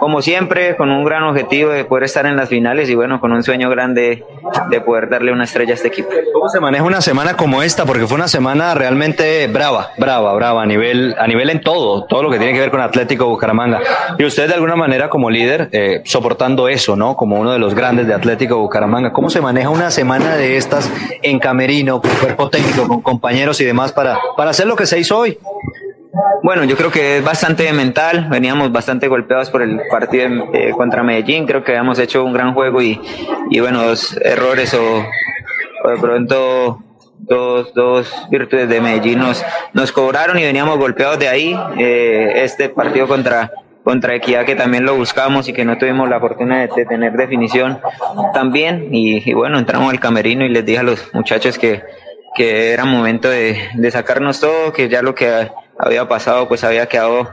como siempre, con un gran objetivo de poder estar en las finales y bueno, con un sueño grande de poder darle una estrella a este equipo. ¿Cómo se maneja una semana como esta? Porque fue una semana realmente brava, brava, brava, a nivel, a nivel en todo, todo lo que tiene que ver con Atlético Bucaramanga. Y usted de alguna manera como líder, eh, soportando eso, ¿no? Como uno de los grandes de Atlético Bucaramanga. ¿Cómo se maneja una semana de estas en camerino, con cuerpo técnico, con compañeros y demás para, para hacer lo que se hizo hoy? Bueno, yo creo que es bastante mental. Veníamos bastante golpeados por el partido eh, contra Medellín. Creo que habíamos hecho un gran juego y, y bueno, dos errores o, de pronto dos, dos virtudes de Medellín nos, nos cobraron y veníamos golpeados de ahí. Eh, este partido contra contra Equidad que también lo buscamos y que no tuvimos la fortuna de, tener definición también. Y, y bueno entramos al camerino y les dije a los muchachos que, que era momento de, de sacarnos todo que ya lo que había pasado pues había quedado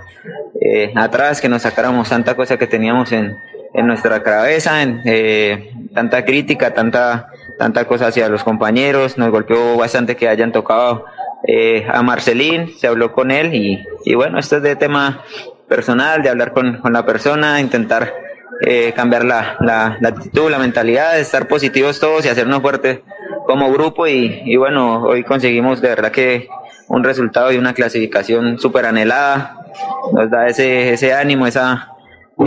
eh, atrás que nos sacáramos tanta cosa que teníamos en, en nuestra cabeza en, eh, tanta crítica tanta tanta cosa hacia los compañeros. Nos golpeó bastante que hayan tocado eh, a Marcelín se habló con él y, y bueno esto es de tema personal, de hablar con, con la persona, intentar eh, cambiar la, la, la, actitud, la mentalidad, estar positivos todos y hacernos fuertes como grupo. Y, y bueno, hoy conseguimos de verdad que un resultado y una clasificación súper anhelada, nos da ese, ese ánimo, esa,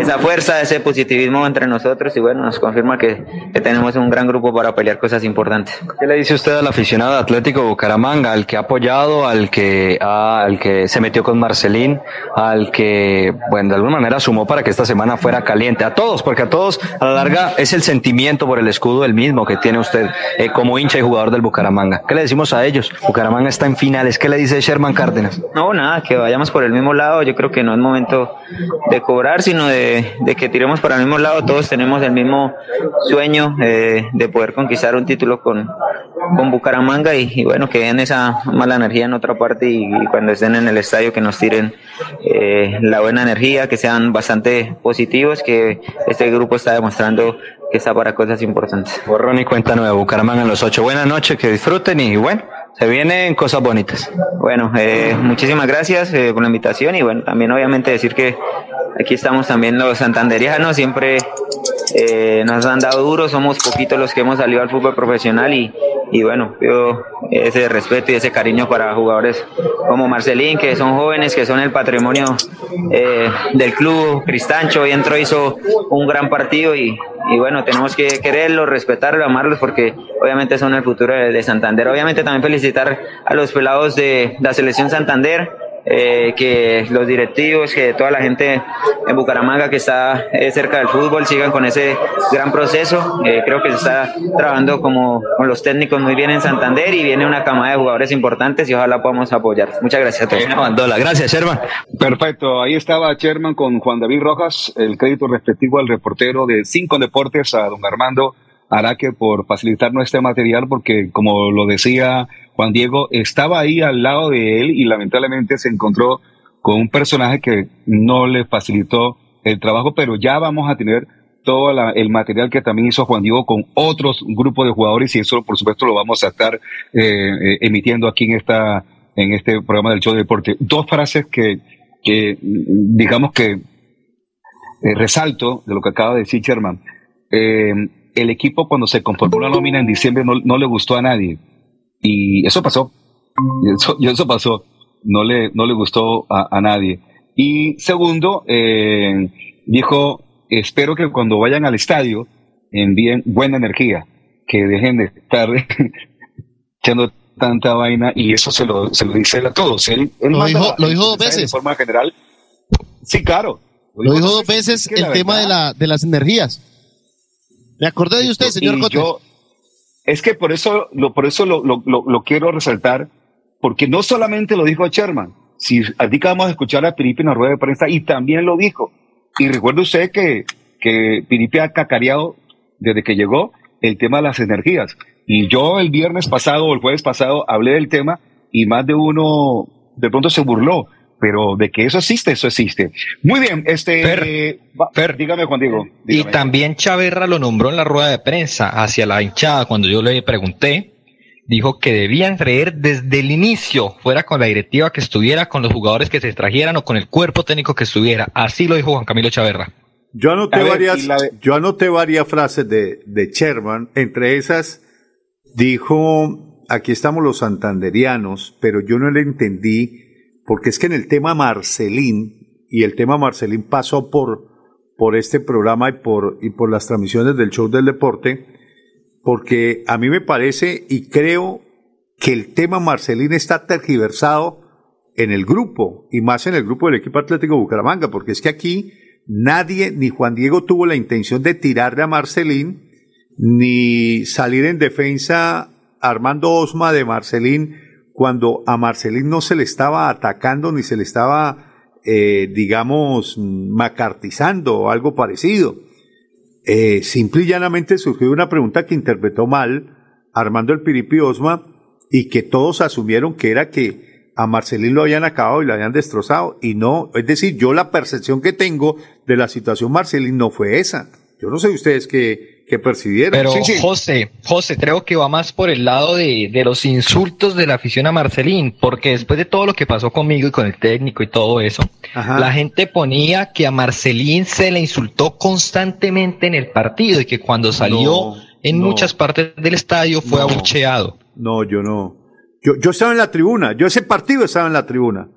esa fuerza, ese positivismo entre nosotros y bueno, nos confirma que, que, tenemos un gran grupo para pelear cosas importantes. ¿Qué le dice usted al aficionado de Atlético Bucaramanga, al que ha apoyado, al que, a, al que se metió con Marcelín, al que, bueno, de alguna manera sumó para que esta semana fuera caliente? A todos, porque a todos a la larga es el sentimiento por el escudo el mismo que tiene usted eh, como hincha y jugador del Bucaramanga. ¿Qué le decimos a ellos? Bucaramanga está en finales. ¿Qué le dice Sherman Cárdenas? No, nada, que vayamos por el mismo lado. Yo creo que no es momento de cobrar, sino de de, que tiremos para el mismo lado, todos tenemos el mismo sueño eh, de poder conquistar un título con, con Bucaramanga y, bueno, que den esa mala energía en otra parte y, cuando estén en el estadio que nos tiren eh, la buena energía, que sean bastante positivos, que este grupo está demostrando que está para cosas importantes. Borrón y cuenta nueva, Bucaramanga los ocho. Buenas noches, que disfruten y bueno. Se vienen cosas bonitas. Bueno, eh, muchísimas gracias eh, por la invitación y bueno, también obviamente decir que aquí estamos también los santanderianos, siempre eh, nos han dado duro, somos poquitos los que hemos salido al fútbol profesional y, y bueno, pido ese respeto y ese cariño para jugadores como Marcelín, que son jóvenes, que son el patrimonio eh, del club. Cristancho hoy entró, hizo un gran partido y, y bueno, tenemos que quererlos, respetarlos, amarlos porque obviamente son el futuro de, de Santander. Obviamente también felicitar a los pelados de la selección Santander eh, que los directivos, que toda la gente en Bucaramanga que está eh, cerca del fútbol sigan con ese gran proceso. Eh, creo que se está trabajando como con los técnicos muy bien en Santander y viene una camada de jugadores importantes y ojalá podamos apoyar. Muchas gracias a todos. Bandola. Gracias, Sherman. Perfecto, ahí estaba Sherman con Juan David Rojas, el crédito respectivo al reportero de Cinco Deportes, a don Armando Araque, por facilitarnos este material, porque como lo decía Juan Diego, estaba ahí al lado de él y lamentablemente se encontró con un personaje que no le facilitó el trabajo, pero ya vamos a tener todo la- el material que también hizo Juan Diego con otros grupos de jugadores y eso por supuesto lo vamos a estar eh, eh, emitiendo aquí en esta en este programa del show de deporte. Dos frases que, que digamos que eh, resalto de lo que acaba de decir Sherman. Eh, el equipo cuando se conformó la nómina en diciembre no, no le gustó a nadie y eso pasó. Y eso, y eso pasó. No le, no le gustó a, a nadie. Y segundo, eh, dijo, espero que cuando vayan al estadio envíen buena energía, que dejen de estar echando tanta vaina y eso se lo, se lo dice él a todos. Él, él Lo dijo- la- lo dijo dos veces. De forma general. Sí, claro. Lo dijo dos veces el tema de, la, de las energías. Me acordé de usted, señor Cote. yo- es que por eso, lo, por eso lo, lo, lo, quiero resaltar, porque no solamente lo dijo Sherman, si acabamos de escuchar a Piripi en la rueda de prensa y también lo dijo. Y recuerde usted que, que Piripi ha cacareado desde que llegó el tema de las energías. Y yo el viernes pasado o el jueves pasado hablé del tema y más de uno de pronto se burló. Pero de que eso existe, eso existe. Muy bien, este. va- dígame, Juan Diego. Y también Chaverra lo nombró en la rueda de prensa hacia la hinchada cuando yo le pregunté. Dijo que debían creer desde el inicio, fuera con la directiva que estuviera, con los jugadores que se trajeran o con el cuerpo técnico que estuviera. Así lo dijo Juan Camilo Chaverra. Yo anoté, ver, varias, de- yo anoté varias frases de, de Sherman. Entre esas, dijo, aquí estamos los santanderianos, pero yo no le entendí, porque es que en el tema Marcelín, y el tema Marcelín pasó por, por este programa y por, y por las transmisiones del show del deporte, porque a mí me parece y creo que el tema Marcelín está tergiversado en el grupo y más en el grupo del equipo Atlético Bucaramanga, porque es que aquí nadie, ni Juan Diego tuvo la intención de tirarle a Marcelín, ni salir en defensa Armando Osma de Marcelín cuando a Marcelín no se le estaba atacando ni se le estaba, eh, digamos, macartizando o algo parecido. Eh, simple y llanamente surgió una pregunta que interpretó mal Armando el Piripi Osma y que todos asumieron que era que a Marcelín lo habían acabado y lo habían destrozado y no, es decir, yo la percepción que tengo de la situación Marcelín no fue esa. Yo no sé ustedes qué, qué percibieron. Pero Sí, sí. José, José, creo que va más por el lado de, de los insultos de la afición a Marcelín, porque después de todo lo que pasó conmigo y con el técnico y todo eso, Ajá. la gente ponía que a Marcelín se le insultó constantemente en el partido y que cuando salió No, en no. muchas partes del estadio fue No. abucheado. No, yo no. Yo, yo estaba en la tribuna, yo ese partido estaba en la tribuna.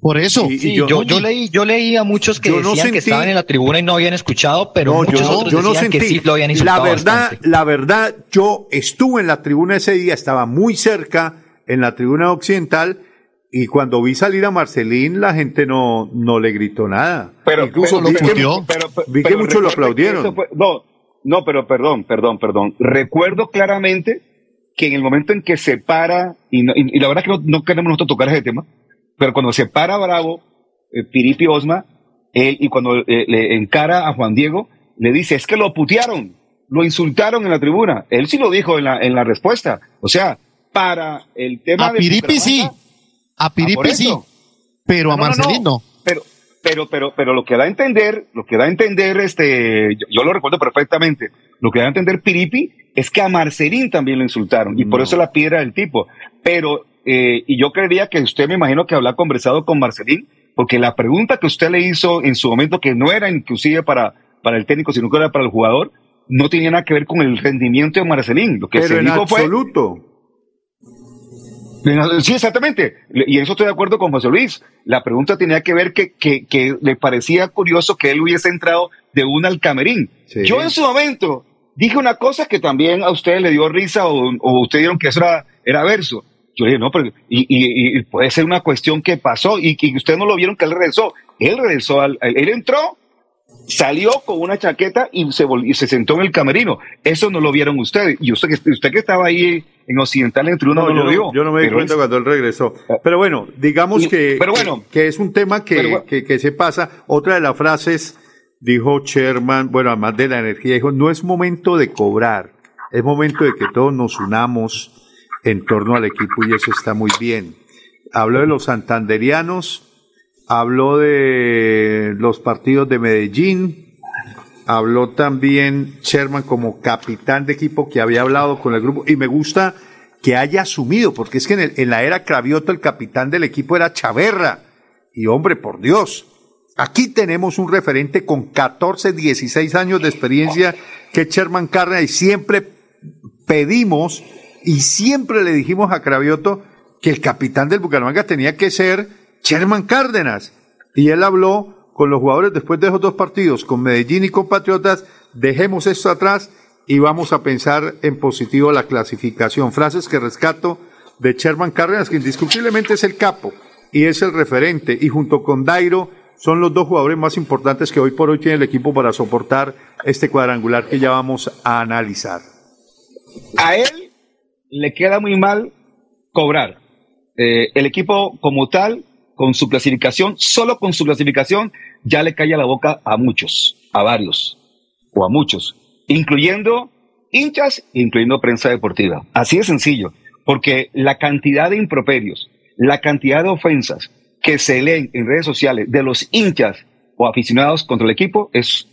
Por eso. Sí, yo- yo, yo leí, yo leí a muchos que Yo no decían que sentí- estaban en la tribuna y no habían escuchado, pero No, muchos yo, otros yo no decían sentí. que sí lo habían insultado la verdad, bastante. la verdad, yo estuve en la tribuna ese día, estaba muy cerca en la tribuna occidental y cuando vi salir a Marcelín, la gente no, no le gritó nada. Pero, Incluso pero- vi que, pero- pero- vi que pero muchos lo que aplaudieron. fue- no, no, pero perdón, perdón, perdón. Recuerdo claramente que en el momento en que se para, y, no- y- y la verdad que no, no queremos nosotros tocar ese tema, pero cuando se para Bravo, eh, Piripi Osma, él, y cuando eh, le encara a Juan Diego, le dice, es que lo putearon, lo insultaron en la tribuna. Él sí lo dijo en la, en la respuesta. O sea, para el tema A de Piripi sí. A Ah, Piripi sí. Pero a No, no, no, Marcelín no. Pero, pero, pero, pero lo que da a entender, lo que da a entender, este, yo, yo lo recuerdo perfectamente, lo que da a entender Piripi es que a Marcelín también lo insultaron y por eso la piedra del tipo. Pero, eh, y yo creería que usted me imagino que habrá conversado con Marcelín, porque la pregunta que usted le hizo en su momento, que no era inclusive para, para el técnico, sino que era para el jugador, no tenía nada que ver con el rendimiento de Marcelín. Lo que Pero se en dijo fue absoluto. Sí, exactamente. Y en eso estoy de acuerdo con José Luis. La pregunta tenía que ver que, que, que le parecía curioso que él hubiese entrado de una al camerín. Yo en su momento dije una cosa que también a ustedes le dio risa o, o ustedes dieron que eso era, era verso. Yo dije, no, pero y, y- y puede ser una cuestión que pasó y que ustedes no lo vieron que él regresó. Él regresó, al, él entró, salió con una chaqueta y se, y se sentó en el camerino. Eso no lo vieron ustedes. Y usted, que- usted que estaba ahí en Occidental en el tribunal No, no, yo, lo vio. no, yo no me di cuenta es- cuando él regresó. Pero bueno, digamos Y- que, pero bueno. que, que es un tema que, Pero que, que se pasa. Otra de las frases, dijo Sherman, bueno, además de la energía, dijo, no es momento de cobrar, es momento de que todos nos unamos en torno al equipo y eso está muy bien. Habló de los santanderianos, habló de los partidos de Medellín, habló también Sherman como capitán de equipo que había hablado con el grupo y me gusta que haya asumido, porque es que en, la era Cravioto el capitán del equipo era Chaverra. Y hombre, por Dios, aquí tenemos un referente con 14, 16 años de experiencia que es Sherman Cárdenas y siempre pedimos y siempre le dijimos a Cravioto que el capitán del Bucaramanga tenía que ser Sherman Cárdenas. Y él habló con los jugadores después de esos dos partidos, con Medellín y con Patriotas, dejemos esto atrás y vamos a pensar en positivo la clasificación. Frases que rescato de Sherman Cárdenas, que indiscutiblemente es el capo y es el referente, y junto con Dairo son los dos jugadores más importantes que hoy por hoy tiene el equipo para soportar este cuadrangular que ya vamos a analizar. a él le queda muy mal cobrar. Eh, el equipo como tal, con su clasificación, solo con su clasificación, ya le calla la boca a muchos, a varios, o a muchos, incluyendo hinchas, incluyendo prensa deportiva. Así de sencillo, porque la cantidad de improperios, la cantidad de ofensas que se leen en redes sociales de los hinchas o aficionados contra el equipo es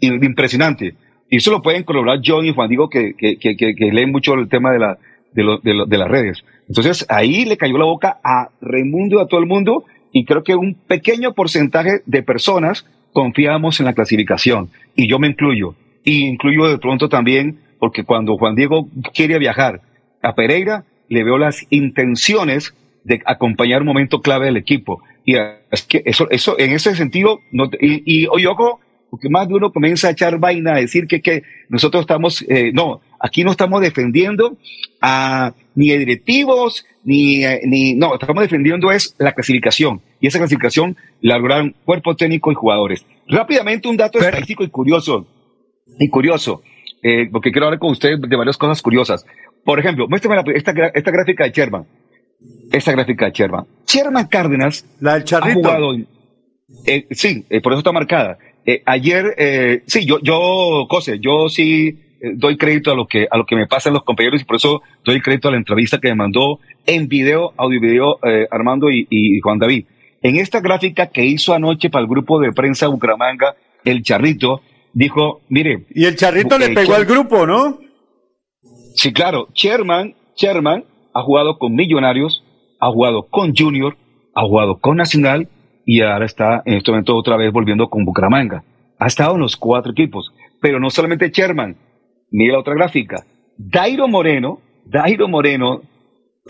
impresionante. Y eso lo pueden corroborar John y Juan Diego, que, que, que, que- leen mucho el tema de, la, de, las redes. Entonces, ahí le cayó la boca a Raimundo y a todo el mundo, y creo que un pequeño porcentaje de personas confiamos en la clasificación, y yo me incluyo. Y incluyo de pronto también, porque cuando Juan Diego quiere viajar a Pereira, le veo las intenciones de acompañar un momento clave del equipo. Y es que eso, eso en ese sentido, y, y porque más de uno comienza a echar vaina, a decir que, que nosotros estamos, eh, no, aquí no estamos defendiendo a ni a directivos, ni, eh, ni, no, estamos defendiendo es la clasificación. Y esa clasificación la lograron cuerpo técnico y jugadores. Rápidamente un dato estadístico y curioso, y curioso, eh, porque quiero hablar con ustedes de varias cosas curiosas. Por ejemplo, muéstrame la- esta, esta gráfica de Sherman. Esta gráfica de Sherman. Sherman Cárdenas La del ha charrito. jugado en- eh, sí, eh, por eso está marcada. Eh, ayer, eh, sí, yo, yo, Cose, yo sí eh, doy crédito a lo que, a lo que me pasan los compañeros y por eso doy crédito a la entrevista que me mandó en video, audio video, eh, Armando y, y Juan David. En esta gráfica que hizo anoche para el grupo de prensa Bucaramanga, el Charrito, dijo, mire. Y el Charrito le pegó al grupo, ¿no? Sí, claro. Sherman, Sherman ha jugado con Millonarios, ha jugado con Junior, ha jugado con Nacional y ahora está en este momento otra vez volviendo con Bucaramanga. Ha estado en los cuatro equipos. Pero no solamente Sherman. Mira la otra gráfica. Dairo Moreno, Dairo Moreno,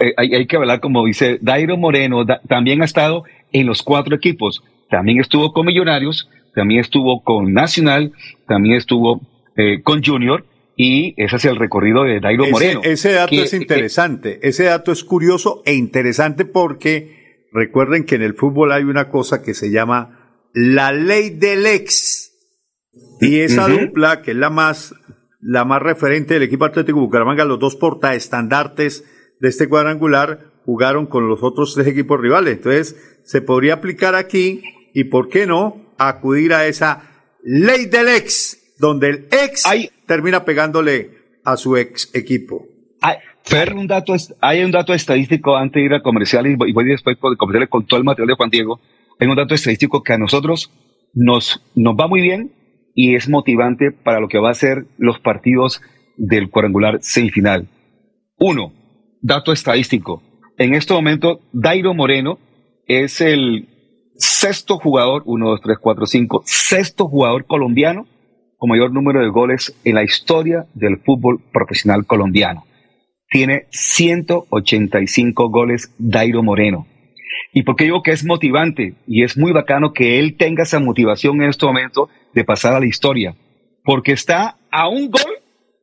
eh, hay, hay que hablar como dice Dairo Moreno, da- también ha estado en los cuatro equipos. También estuvo con Millonarios, también estuvo con Nacional, también estuvo eh, con Junior y ese es el recorrido de Dairo Ese, Moreno. ese dato que- es interesante. ese dato es curioso e interesante porque recuerden que en el fútbol hay una cosa que se llama la ley del ex. Y esa dupla, que es la más, la más referente del equipo Atlético Bucaramanga, los dos portaestandartes de este cuadrangular, jugaron con los otros tres equipos rivales. Entonces, se podría aplicar aquí y, ¿por qué no?, acudir a esa ley del ex, donde el ex termina pegándole a su ex equipo. Hay un dato, hay un dato estadístico antes de ir a comerciales y voy, voy después con comerciales con todo el material de Juan Diego. Hay un dato estadístico que a nosotros nos, nos va muy bien y es motivante para lo que va a ser los partidos del cuadrangular semifinal. Uno, dato estadístico. En este momento, Dairo Moreno es el sexto jugador, uno, dos, tres, cuatro, cinco, sexto jugador colombiano con mayor número de goles en la historia del fútbol profesional colombiano. Tiene 185 goles Dairo Moreno. ¿Y por qué digo que es motivante? Y es muy bacano que él tenga esa motivación en este momento de pasar a la historia. Porque está a un gol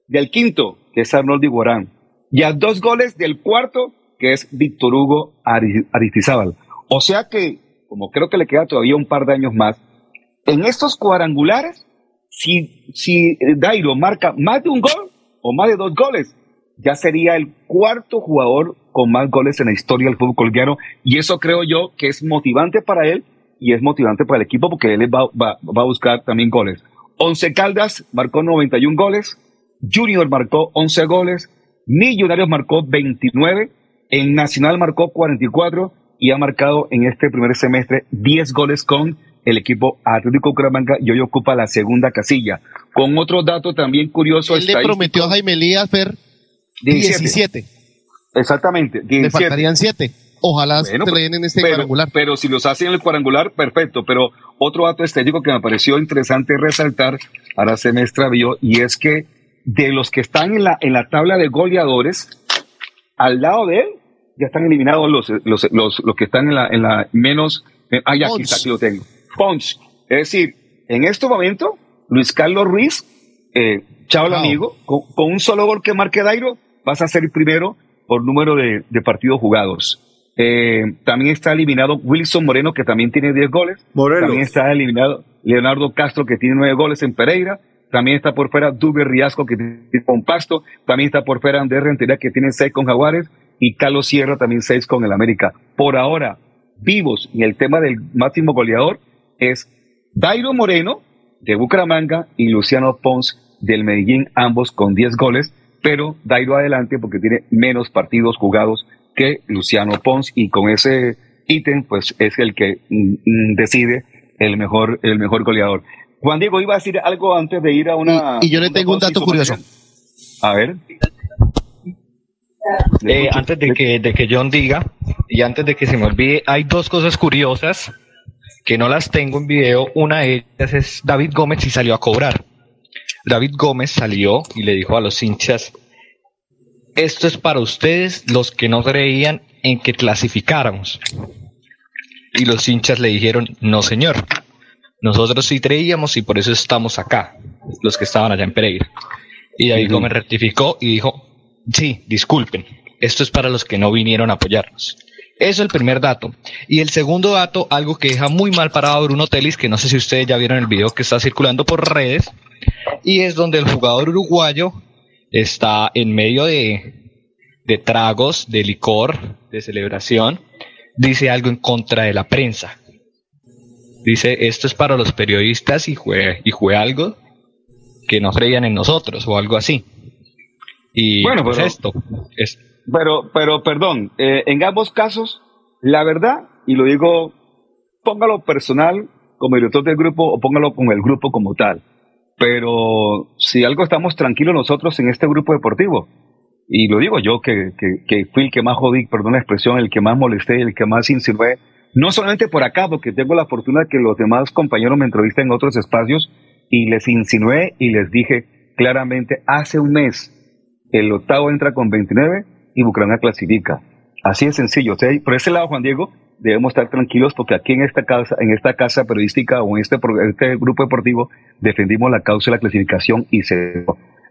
del quinto, que es Arnold Iguarán. Y a dos goles del cuarto, que es Víctor Hugo Ari- Aristizábal. O sea que, como creo que le queda todavía un par de años más, en estos cuadrangulares, si, si Dairo marca más de un gol o más de dos goles, ya sería el cuarto jugador con más goles en la historia del fútbol colombiano. Y eso creo yo que es motivante para él y es motivante para el equipo porque él va, va- va a buscar también goles. Once Caldas marcó 91 goles, Junior marcó 11 goles, Millonarios marcó 29, en Nacional marcó 44 y ha marcado en este primer semestre 10 goles con el equipo Atlético Bucaramanga y hoy ocupa la segunda casilla. Con otro dato también curioso. Él le prometió a Jaime Elías Fer 17. 17. Exactamente, Le 17. faltarían 7. Ojalá Bueno, se le den en este pero, cuadrangular. Pero si los hacen en el cuadrangular, perfecto. Pero otro dato estético que me pareció interesante resaltar, ahora se me extravió, y es que de los que están en la, en la tabla de goleadores, al lado de él, ya están eliminados los, los, los, los que están en la, en la menos. eh, ah, ya, aquí está, aquí lo tengo. Pons. Es decir, en este momento, Luis Carlos Ruiz, eh, chao el amigo, con, con un solo gol que marque Dairo, vas a ser el primero por número de, de partidos jugados. Eh, también está eliminado Wilson Moreno, que también tiene 10 goles. Morelos. También está eliminado Leonardo Castro, que tiene 9 goles en Pereira. También está por fuera Duber Riasco, que tiene con Pasto. También está por fuera Andrés Rentería, que tiene 6 con Jaguares. Y Carlos Sierra, también 6 con el América. Por ahora, vivos en el tema del máximo goleador es Dairo Moreno, de Bucaramanga, y Luciano Pons, del Medellín, ambos con 10 goles. Pero Dairo adelante porque tiene menos partidos jugados que Luciano Pons y con ese ítem pues es el que mm, mm, decide el mejor el mejor goleador. Juan Diego iba a decir algo antes de ir a una Y yo le tengo un dato curioso. A ver. Eh, antes de que, de que John diga, y antes de que se me olvide, hay dos cosas curiosas que no las tengo en video. Una de ellas es David Gómez y salió a cobrar. David Gómez salió y le dijo a los hinchas, esto es para ustedes los que no creían en que clasificáramos. Y los hinchas le dijeron, no señor, nosotros sí creíamos y por eso estamos acá, los que estaban allá en Pereira. Y David Gómez rectificó y dijo, sí, disculpen, esto es para los que no vinieron a apoyarnos. Eso es el primer dato. Y el segundo dato, algo que deja muy mal parado a Bruno Telis, que no sé si ustedes ya vieron el video que está circulando por redes, y es donde el jugador uruguayo está en medio de, de tragos, de licor, de celebración, dice algo en contra de la prensa. Dice, esto es para los periodistas y fue, y fue algo que no creían en nosotros o algo así. Y Bueno, pues pero- esto es Pero, pero, perdón, eh, en ambos casos, la verdad, y lo digo, póngalo personal como director del grupo o póngalo con el grupo como tal. Pero si algo estamos tranquilos nosotros en este grupo deportivo, y lo digo yo que, que, fui el que más jodí, perdón la expresión, el que más molesté, el que más insinué, no solamente por acá, porque tengo la fortuna de que los demás compañeros me entrevistan en otros espacios, y les insinué y les dije claramente, hace un mes, el octavo entra con 29 y Bucaramanga clasifica. Así de sencillo. O sea, por ese lado, Juan Diego, debemos estar tranquilos porque aquí en esta casa, en esta casa periodística o en este, este grupo deportivo defendimos la causa de la clasificación y se.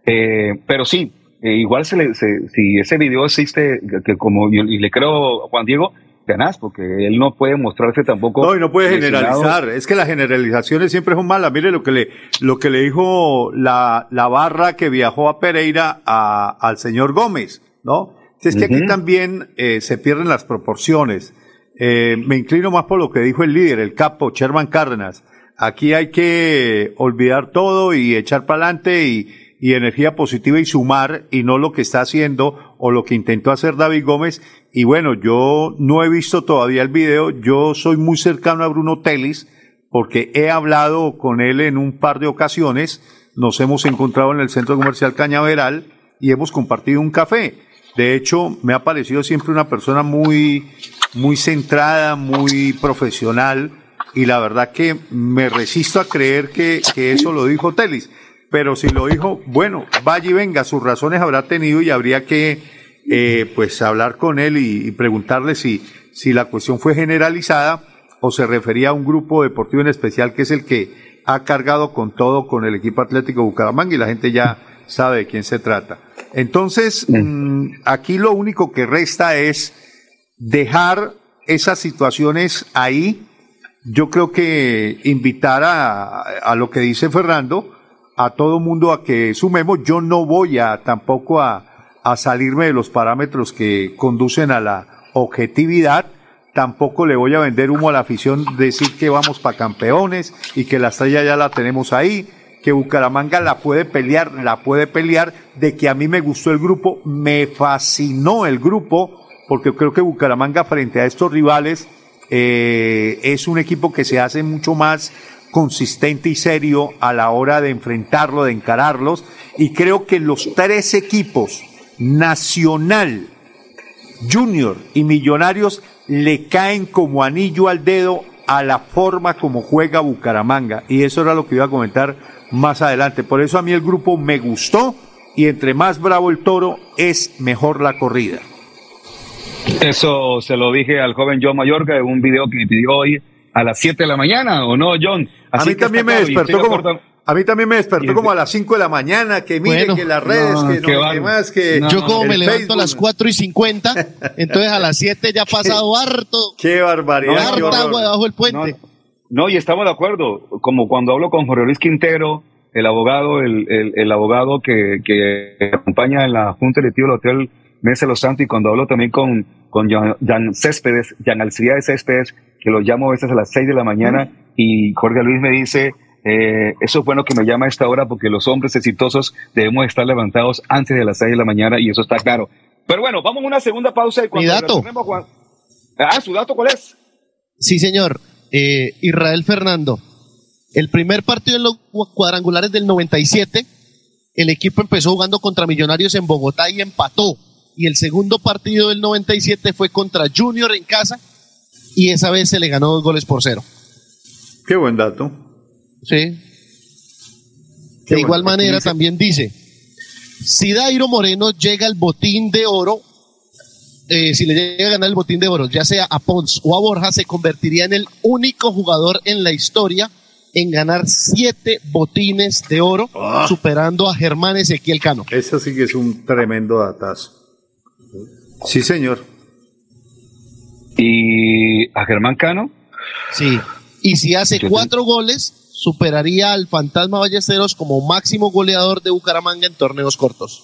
Eh, pero sí, eh, igual se le, se- si ese video existe, que como yo- y le creo a Juan Diego, ganás, porque él no puede mostrarse tampoco. No, y no puede lesionado. generalizar. Es que las generalizaciones siempre son malas. Mire lo que le, lo que le dijo la, la barra que viajó a Pereira a- al señor Gómez, ¿no? Es que aquí también eh, se pierden las proporciones. Eh, me inclino más por lo que dijo el líder, el capo, Sherman Cárdenas. Aquí hay que olvidar todo y echar para adelante y, y energía positiva y sumar y no lo que está haciendo o lo que intentó hacer David Gómez. Y bueno, yo no he visto todavía el video. Yo soy muy cercano a Bruno Telis porque he hablado con él en un par de ocasiones. Nos hemos encontrado en el centro comercial Cañaveral y hemos compartido un café. De hecho, me ha parecido siempre una persona muy, muy centrada, muy profesional y la verdad que me resisto a creer que, que eso lo dijo Telis. Pero si lo dijo, bueno, vaya y venga, sus razones habrá tenido y habría que eh, pues hablar con él y, y preguntarle si, si la cuestión fue generalizada o se refería a un grupo deportivo en especial que es el que ha cargado con todo con el equipo Atlético Bucaramanga y la gente ya sabe de quién se trata. Entonces, mm, aquí lo único que resta es dejar esas situaciones ahí. Yo creo que invitar a, a lo que dice Fernando, a todo mundo a que sumemos. Yo no voy a tampoco a, a salirme de los parámetros que conducen a la objetividad. Tampoco le voy a vender humo a la afición, decir que vamos para campeones y que la estrella ya la tenemos ahí, que Bucaramanga la puede pelear, la puede pelear, de que a mí me gustó el grupo, me fascinó el grupo, porque creo que Bucaramanga frente a estos rivales eh, es un equipo que se hace mucho más consistente y serio a la hora de enfrentarlo, de encararlos, y creo que los tres equipos, Nacional, Junior y Millonarios, le caen como anillo al dedo a la forma como juega Bucaramanga, y eso era lo que iba a comentar más adelante. Por eso a mí el grupo me gustó, y entre más bravo el toro, es mejor la corrida. Eso se lo dije al joven John Mayorga en un video que me pidió hoy a las 7 de la mañana, ¿o no, John? A Así mí que también me despertó como, a mí también me despertó como a las 5 de la mañana, que miren Bueno, que las redes, no, que no, qué que bárbaro. más, que Yo como me levanto a las 4 y 50, entonces a las 7 ya ha pasado harto, Qué barbaridad. qué harta horror. agua debajo del puente. No, y estamos de acuerdo. Como cuando hablo con Jorge Luis Quintero, el abogado, el, el, el abogado que, que acompaña en la Junta Directiva del Hotel Mesa Los Santos, y cuando hablo también con, con Jan, Jan Céspedes, Jan Alcides Céspedes, que lo llamo a veces a las 6 de la mañana, y Jorge Luis me dice, eh, eso es bueno que me llama a esta hora porque los hombres exitosos debemos estar levantados antes de las 6 de la mañana, y eso está claro. Pero bueno, vamos a una segunda pausa y cuando Mi dato. Juan- Ah, ¿su dato cuál es? Sí, señor. Eh, Israel Fernando. El primer partido en los cuadrangulares del 97, el equipo empezó jugando contra Millonarios en Bogotá y empató. Y el segundo partido del 97 fue contra Junior en casa y esa vez se le ganó dos goles por cero. Qué buen dato. Sí. Qué de igual manera Dice- también dice, si Dairo Moreno llega al botín de oro, eh, si le llega a ganar el botín de oro, ya sea a Pons o a Borja, se convertiría en el único jugador en la historia en ganar siete botines de oro, Ah. superando a Germán Ezequiel Cano. Eso sí que es un tremendo datazo. Sí, señor. Y a Germán Cano, Sí. Y si hace cuatro goles, superaría al Fantasma Ballesteros como máximo goleador de Bucaramanga en torneos cortos.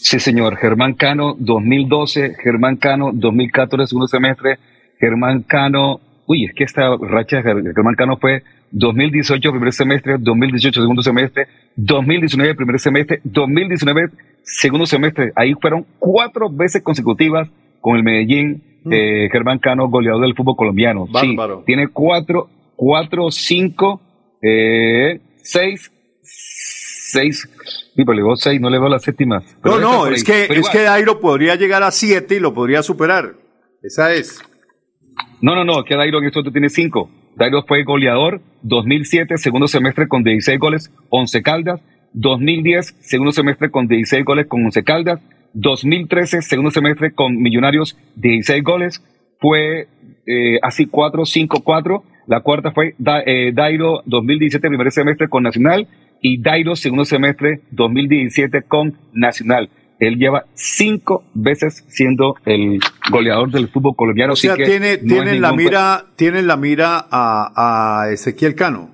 Sí, señor. Germán Cano, 2012. Germán Cano, 2014, segundo semestre. Germán Cano, uy, es que esta racha de Ger- Germán Cano fue 2018, primer semestre, 2018, segundo semestre, 2019, primer semestre, 2019, segundo semestre. Ahí fueron cuatro veces consecutivas con el Medellín. eh, Germán Cano, goleador del fútbol colombiano. Sí, Bárbaro. tiene cuatro, cuatro, cinco, eh, seis, seis. Sí, pero le digo seis, no le veo la séptima. Pero No, no, es que, Pero es igual. que Dairo podría llegar a 7 y lo podría superar. Esa es. No, no, no, que Dairo en esto tiene cinco. Dairo fue goleador 2007, segundo semestre con 16 goles, 11 caldas. 2010, segundo semestre con 16 goles con 11 caldas. 2013, segundo semestre con Millonarios, 16 goles. Fue eh, así 4, 5, 4. La cuarta fue Da- eh, Dairo 2017, primer semestre con Nacional. Y Dairo, segundo semestre 2017 con Nacional. Él lleva cinco veces siendo el goleador del fútbol colombiano. O sea, así que tiene, no tienen, la mira, tienen la mira a, a Ezequiel Cano.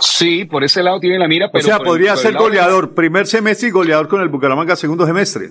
Sí, por ese lado tiene la mira, pero. o sea, podría el ser de- goleador primer semestre y goleador con el Bucaramanga segundo semestre.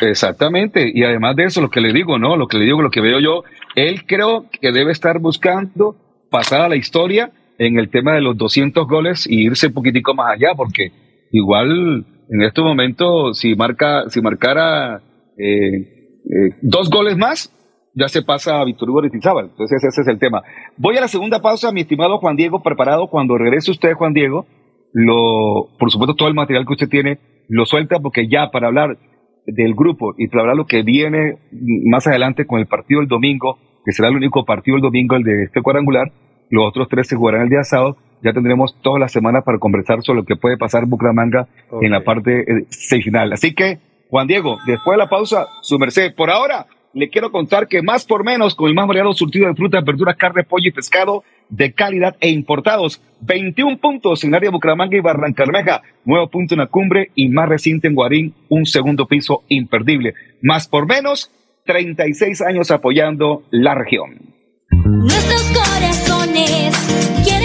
Exactamente, y además de eso, lo que le digo, ¿no? Lo que le digo, lo que veo yo, él creo que debe estar buscando pasar a la historia en el tema de los 200 goles y irse un poquitico más allá, porque igual en este momento, si marca, si marcara eh, eh, dos goles más, ya se pasa a Víctor Hugo Aristizábal. Entonces ese es el tema. Voy a la segunda pausa, mi estimado Juan Diego, preparado. Cuando regrese usted, Juan Diego, lo, por supuesto, todo el material que usted tiene lo suelta porque ya para hablar del grupo y para hablar lo que viene más adelante con el partido del domingo, que será el único partido el domingo, el de este cuadrangular, los otros tres se jugarán el día sábado, ya tendremos toda la semana para conversar sobre lo que puede pasar en Bucaramanga en la parte eh, semifinal. Así que, Juan Diego, después de la pausa, su merced. Por ahora, le quiero contar que más por menos, con el más variado surtido de frutas, verduras, carne, pollo y pescado de calidad e importados. 21 puntos en área de Bucaramanga y Barrancarmeja, nuevo punto en la cumbre y más reciente en Guarín, un segundo piso imperdible. Más por menos, 36 años apoyando la región. Nuestros corazones quieren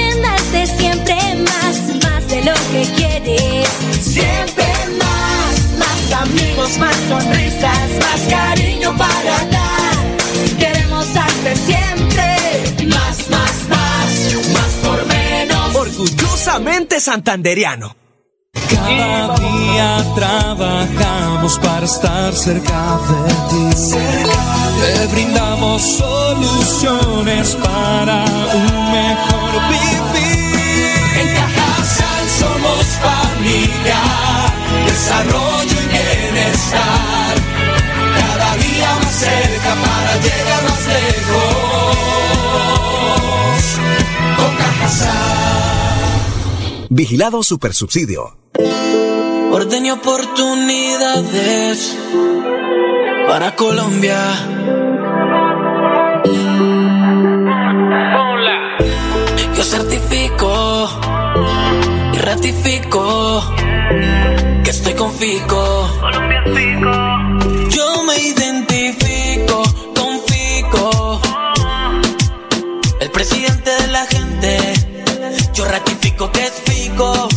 amigos, más sonrisas, más cariño para dar. Queremos darte siempre más, más, más, más por menos. Orgullosamente santanderiano. Cada día trabajamos para estar cerca de ti. Te brindamos soluciones para un mejor vivir. En Cajasal somos familia, desarrollo y bienestar. Cada día más cerca para llegar más lejos. Con Cajasal. Vigilado Supersubsidio. Orden y oportunidades para Colombia. Yo certifico y ratifico que estoy con Fico. Ratifico que es.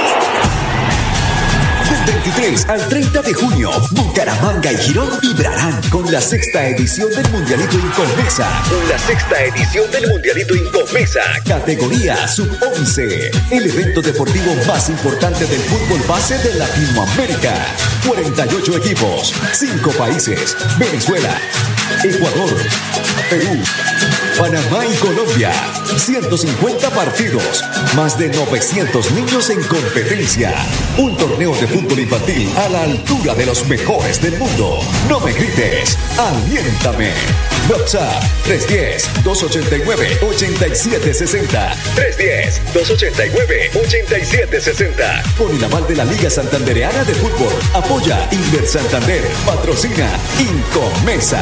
23 al 30 de junio, Bucaramanga y Girón vibrarán con la sexta edición del Mundialito Incomesa. La sexta edición del Mundialito Incomesa. Categoría Sub-11. El evento deportivo más importante del fútbol base de Latinoamérica. 48 equipos, 5 países. Venezuela, Ecuador, Perú, Panamá y Colombia. 150 partidos, más de 900 niños en competencia. Un torneo de fútbol infantil a la altura de los mejores del mundo. No me grites, aliéntame. WhatsApp 310-289-8760. 310-289-8760. Con el aval de la Liga Santandereana de Fútbol. Apoya Inver Santander. Patrocina Incomesa.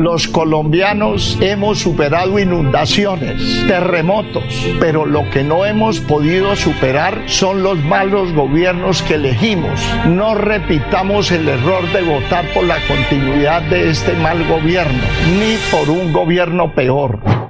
Los colombianos hemos superado inundaciones, terremotos, pero lo que no hemos podido superar son los malos gobiernos que elegimos. No repitamos el error de votar por la continuidad de este mal gobierno, ni por un gobierno peor.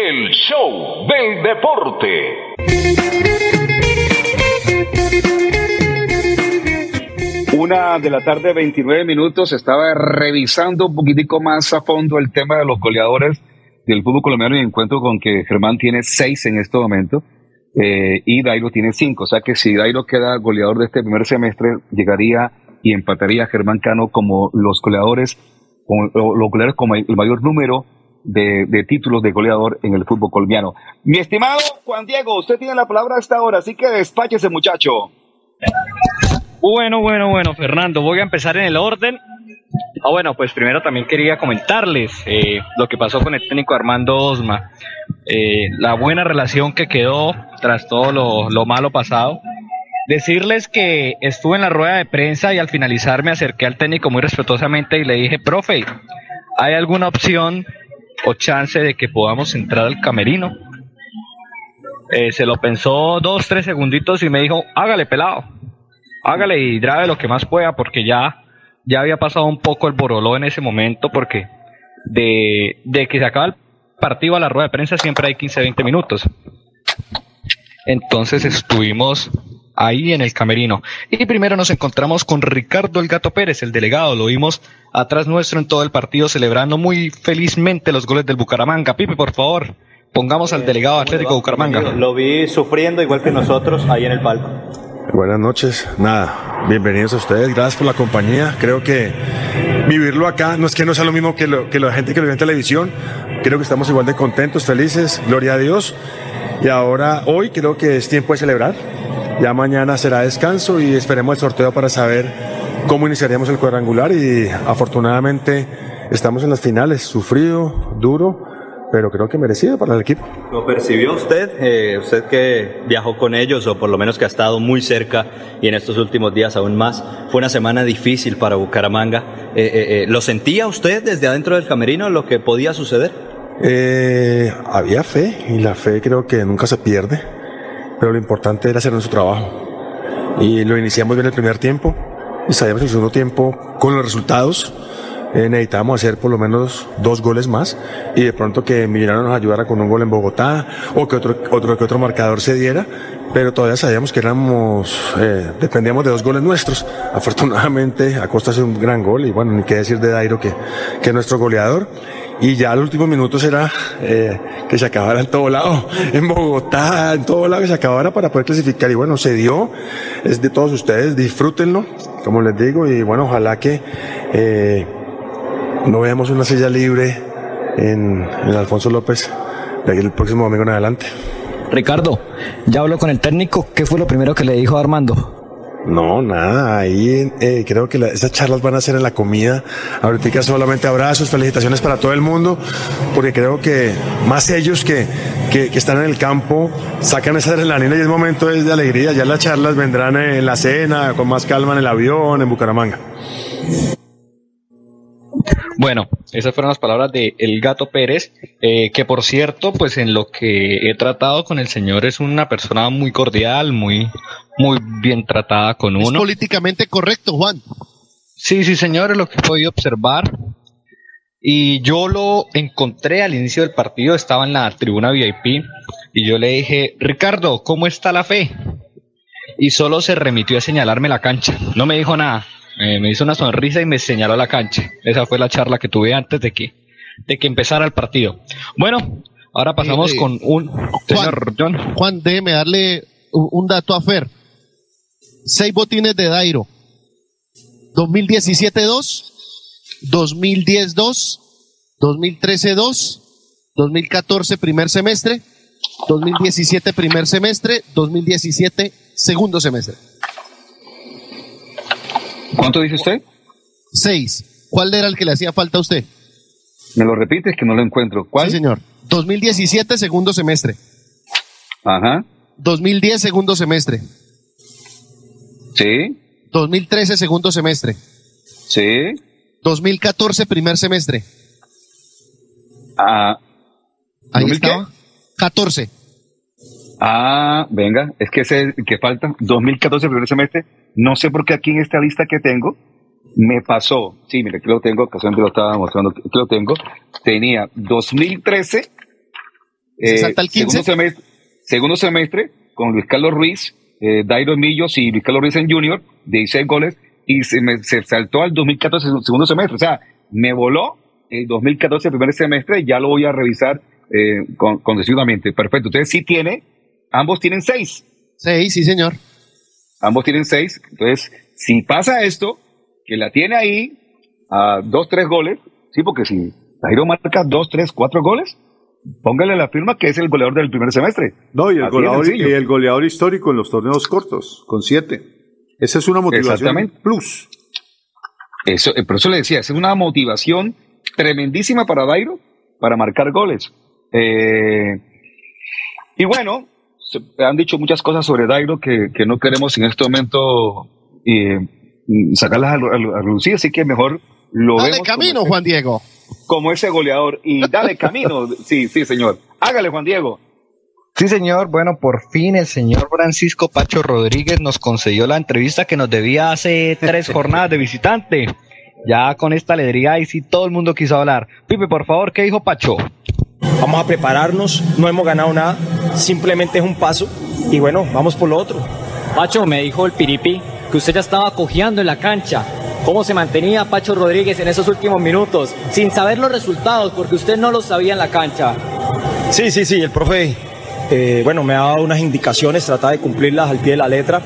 El show del deporte. Una de la tarde, 29 minutos, estaba revisando un poquitico más a fondo el tema de los goleadores del fútbol colombiano y encuentro con que Germán tiene seis en este momento eh, y Dairo tiene cinco. O sea que si Dairo queda goleador de este primer semestre, llegaría y empataría a Germán Cano como los goleadores, como, o los goleadores como el mayor número de, títulos de goleador en el fútbol colombiano. Mi estimado Juan Diego, usted tiene la palabra hasta ahora, así que despáchese, muchacho. Bueno, bueno, bueno, Fernando, voy a empezar en el orden. Ah, bueno, pues primero también quería comentarles eh, lo que pasó con el técnico Armando Osma. Eh, la buena relación que quedó tras todo lo, lo malo pasado. Decirles que estuve en la rueda de prensa y al finalizar me acerqué al técnico muy respetuosamente y le dije, profe, ¿hay alguna opción o chance de que podamos entrar al camerino? Eh, se lo pensó dos, tres segunditos y me dijo, hágale pelado, hágale y grabe lo que más pueda porque ya, ya había pasado un poco el boroló en ese momento porque de, de que se acaba el partido a la rueda de prensa siempre hay 15, 20 minutos. Entonces estuvimos ahí en el camerino. Y primero nos encontramos con Ricardo el Gato Pérez, el delegado. Lo vimos atrás nuestro en todo el partido celebrando muy felizmente los goles del Bucaramanga. Pipe, por favor, pongamos al delegado Atlético Bucaramanga. Lo vi sufriendo igual que nosotros ahí en el palco. Buenas noches, nada, bienvenidos a ustedes, gracias por la compañía. Creo que vivirlo acá no es que no sea lo mismo que, lo, que la gente que lo ve en televisión, creo que estamos igual de contentos, felices, gloria a Dios. Y ahora, hoy creo que es tiempo de celebrar. Ya mañana será descanso y esperemos el sorteo para saber cómo iniciaríamos el cuadrangular y afortunadamente estamos en las finales, sufrido, duro, pero creo que merecido para el equipo. ¿Lo percibió usted? Eh, usted que viajó con ellos o por lo menos que ha estado muy cerca y en estos últimos días aún más. Fue una semana difícil para Bucaramanga. Eh, eh, ¿Lo sentía usted desde adentro del camerino lo que podía suceder? Eh, había fe y la fe creo que nunca se pierde, pero lo importante era hacer nuestro trabajo. Y lo iniciamos bien el primer tiempo y sabíamos el segundo tiempo con los resultados. eh, necesitábamos hacer por lo menos dos goles más y de pronto que Millonarios nos ayudara con un gol en Bogotá o que otro, otro, que otro marcador se diera, pero todavía sabíamos que éramos, eh, dependíamos de dos goles nuestros. Afortunadamente, Acosta hace un gran gol y bueno, ni qué decir de Dairo que, que es nuestro goleador. Y ya los últimos minutos era eh, que se acabara en todo lado, en Bogotá, en todo lado que se acabara para poder clasificar. Y bueno, se dio, es de todos ustedes, disfrútenlo, como les digo, y bueno, ojalá que eh, no veamos una silla libre en, en Alfonso López de aquí el próximo domingo en adelante. Ricardo, ya habló con el técnico. ¿Qué fue lo primero que le dijo a Armando? No, nada, ahí eh, creo que la- esas charlas van a ser en la comida. Ahorita solamente abrazos, felicitaciones para todo el mundo, porque creo que más ellos que, que, que están en el campo sacan esa adrenalina y es momento de de alegría. Ya las charlas vendrán en la cena, con más calma en el avión, en Bucaramanga. Bueno, esas fueron las palabras de El Gato Pérez, eh, que por cierto, pues en lo que he tratado con el señor es una persona muy cordial, muy, muy bien tratada con Es uno. políticamente correcto, Juan. Sí, sí, señor, es lo que he podido observar. Y yo lo encontré al inicio del partido, estaba en la tribuna VIP, y yo le dije, Ricardo, ¿cómo está la fe? Y solo se remitió a señalarme la cancha, no me dijo nada. Eh, me hizo una sonrisa y me señaló la cancha. Esa fue la charla que tuve antes de que, de que empezara el partido. Bueno, ahora pasamos Eh, eh, con un... Señor John. Juan, déjeme darle un, un dato a Fer. Seis botines de Dairo. 2017-2, 2010-2, 2013-2, 2014 primer semestre, 2017 primer semestre, 2017 segundo semestre. ¿Cuánto dice usted? Seis. ¿Cuál era el que le hacía falta a usted? Me lo repites que no lo encuentro. ¿Cuál? Sí, señor. 2017, segundo semestre. Ajá. 2010, segundo semestre. Sí. 2013, segundo semestre. Sí. 2014, primer semestre. Ah. Ahí ¿2000 estaba. 14. Ah, venga, es que ese que falta, 2014, primer semestre, no sé por qué aquí en esta lista que tengo, me pasó, sí, mire, aquí lo tengo, casualmente lo estaba mostrando, aquí lo tengo, tenía 2013, ¿Se salta el 15? Segundo, semestre, segundo semestre, con Luis Carlos Ruiz, eh, Dairo Millos y Luis Carlos Ruiz en Junior, 16 goles, y se, me, se saltó al 2014, segundo semestre, o sea, me voló el 2014, primer semestre, ya lo voy a revisar eh, con. Perfecto, entonces sí tiene, ambos tienen seis. Seis, sí, señor. Ambos tienen seis. Entonces, si pasa esto, que la tiene ahí a dos, tres goles, sí, porque si Jairo marca dos, tres, cuatro goles, póngale la firma que es el goleador del primer semestre. No, y el, Así goleador, y el goleador histórico en los torneos cortos, con siete. Esa es una motivación Exactamente. plus. Eso, eh, por eso le decía, es una motivación tremendísima para Dairo para marcar goles. Eh, y bueno, se han dicho muchas cosas sobre Dairo que, que no queremos en este momento eh, sacarlas a, a relucir, así que mejor lo Dale vemos camino, como, Juan Diego. como ese goleador. Y dale camino, sí, sí, señor. Hágale, Juan Diego. Sí, señor. Bueno, por fin el señor Francisco Pacho Rodríguez nos concedió la entrevista que nos debía hace tres jornadas de visitante. Ya con esta alegría y sí todo el mundo quiso hablar. Pipe, por favor, ¿qué dijo Pacho? Vamos a prepararnos, no hemos ganado nada, simplemente es un paso y bueno, vamos por lo otro. Pacho, me dijo el Piripi que usted ya estaba cojeando en la cancha. ¿Cómo se mantenía Pacho Rodríguez en esos últimos minutos? Sin saber los resultados, porque usted no los sabía en la cancha. Sí, sí, sí, el profe, eh, bueno, me ha dado unas indicaciones, trata de cumplirlas al pie de la letra,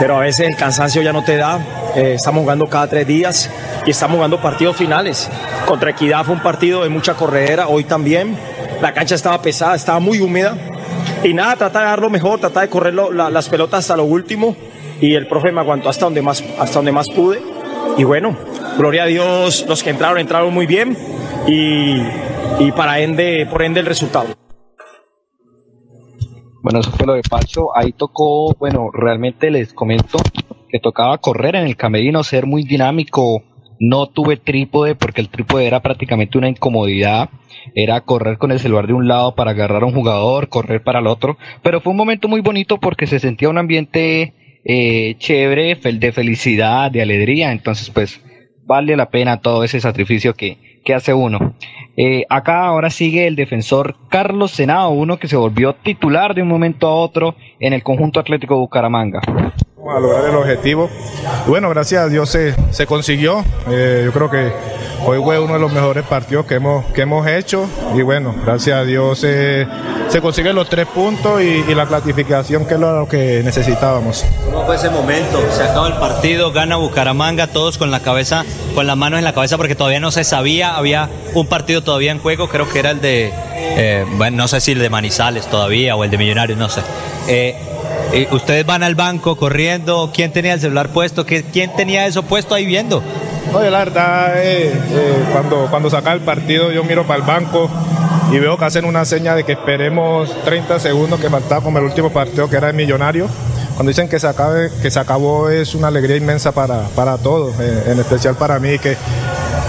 pero a veces el cansancio ya no te da. Eh, estamos jugando cada tres días y estamos jugando partidos finales. Contra Equidad fue un partido de mucha corredera, hoy también. La cancha estaba pesada, estaba muy húmeda. Y nada, trata de dar lo mejor, trata de correr las pelotas hasta lo último. Y el profe me aguantó hasta donde más, hasta donde más pude. Y bueno, gloria a Dios, los que entraron, entraron muy bien. Y, y para ende, por ende el resultado. Bueno, eso fue lo de Pacho. Ahí tocó, bueno, realmente les comento que tocaba correr en el camerino, ser muy dinámico. No tuve trípode porque el trípode era prácticamente una incomodidad. Era correr con el celular de un lado para agarrar a un jugador, correr para el otro. Pero fue un momento muy bonito porque se sentía un ambiente eh, chévere, de felicidad, de alegría. Entonces, pues, vale la pena todo ese sacrificio que, que hace uno. Eh, acá ahora sigue el defensor Carlos Senado, uno que se volvió titular de un momento a otro en el conjunto Atlético Bucaramanga. A lograr el objetivo. Bueno, gracias a Dios se, se consiguió. Eh, yo creo que hoy fue uno de los mejores partidos que hemos, que hemos hecho. Y bueno, gracias a Dios se, se consiguen los tres puntos y, la clasificación que es lo que necesitábamos. ¿Cómo fue ese momento? Se acaba el partido, gana Bucaramanga, todos con la cabeza, con las manos en la cabeza porque todavía no se sabía, había un partido todavía en juego, creo que era el de, eh, bueno, no sé si el de Manizales todavía o el de Millonarios, no sé. Eh, ustedes van al banco corriendo, ¿quién tenía el celular puesto? ¿Qué- ¿Quién tenía eso puesto ahí viendo? Oye, la verdad, eh, eh, cuando, cuando saca el partido yo miro para el banco y veo que hacen una seña de que esperemos 30 segundos que faltaba como el último partido que era el millonario. Cuando dicen que se, acabe, que se acabó es una alegría inmensa para, para todos, eh, en especial para mí que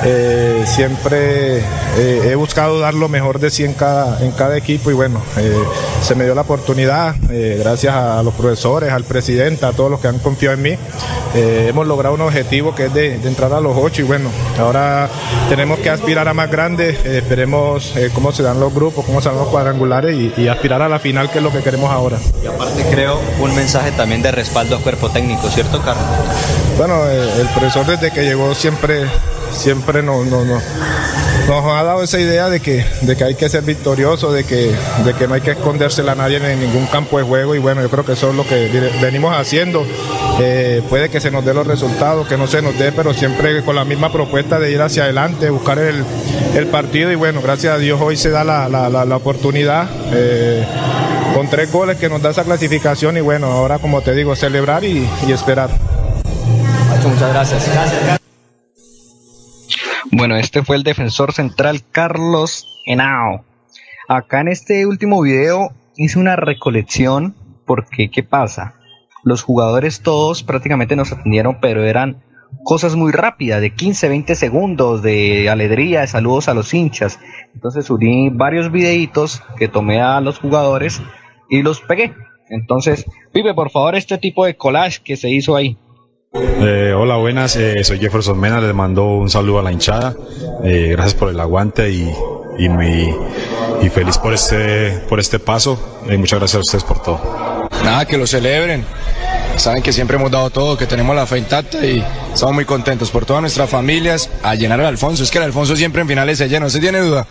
eh, siempre eh, he buscado dar lo mejor de sí en cada, en cada equipo y bueno, eh, se me dio la oportunidad, gracias a los profesores, al presidente, a todos los que han confiado en mí. Hemos logrado un objetivo que es de, de entrar a los ocho y bueno, ahora tenemos que aspirar a más grandes, esperemos cómo se dan los grupos, cómo se dan los cuadrangulares y, y aspirar a la final que es lo que queremos ahora. Y aparte creo un mensaje también de respaldo a cuerpo técnico, ¿cierto, Carlos? Bueno, el profesor desde que llegó siempre, siempre nos, nos, ha dado esa idea de que, de que hay que ser victorioso, de que, de que no hay que escondérsela a nadie en ningún campo de juego y bueno, yo creo que eso es lo que venimos haciendo. Eh, puede que se nos dé los resultados, que no se nos dé, pero siempre con la misma propuesta de ir hacia adelante, buscar el, el partido y bueno, gracias a Dios hoy se da la, la, la, oportunidad. eh, con tres goles que nos da esa clasificación y bueno, ahora como te digo, celebrar y, y esperar. Muchas gracias. Bueno, este fue el defensor central Carlos Henao. Acá en este último video hice una recolección porque, ¿qué pasa? Los jugadores todos prácticamente nos atendieron, pero eran cosas muy rápidas, de 15, 20 segundos, de alegría, de saludos a los hinchas. Entonces uní varios videitos que tomé a los jugadores y los pegué. Entonces, Pipe, por favor, este tipo de collage que se hizo ahí. Eh, hola, buenas. eh, soy Jefferson Mena. Les mando un saludo a la hinchada. Eh, gracias por el aguante y, y, y feliz por este, por este paso. Eh, muchas gracias a ustedes por todo. Nada, que lo celebren. Saben que siempre hemos dado todo, que tenemos la fe intacta y estamos muy contentos por todas nuestras familias a llenar el Alfonso. Es que el Alfonso siempre en finales se llena, ¿usted tiene duda?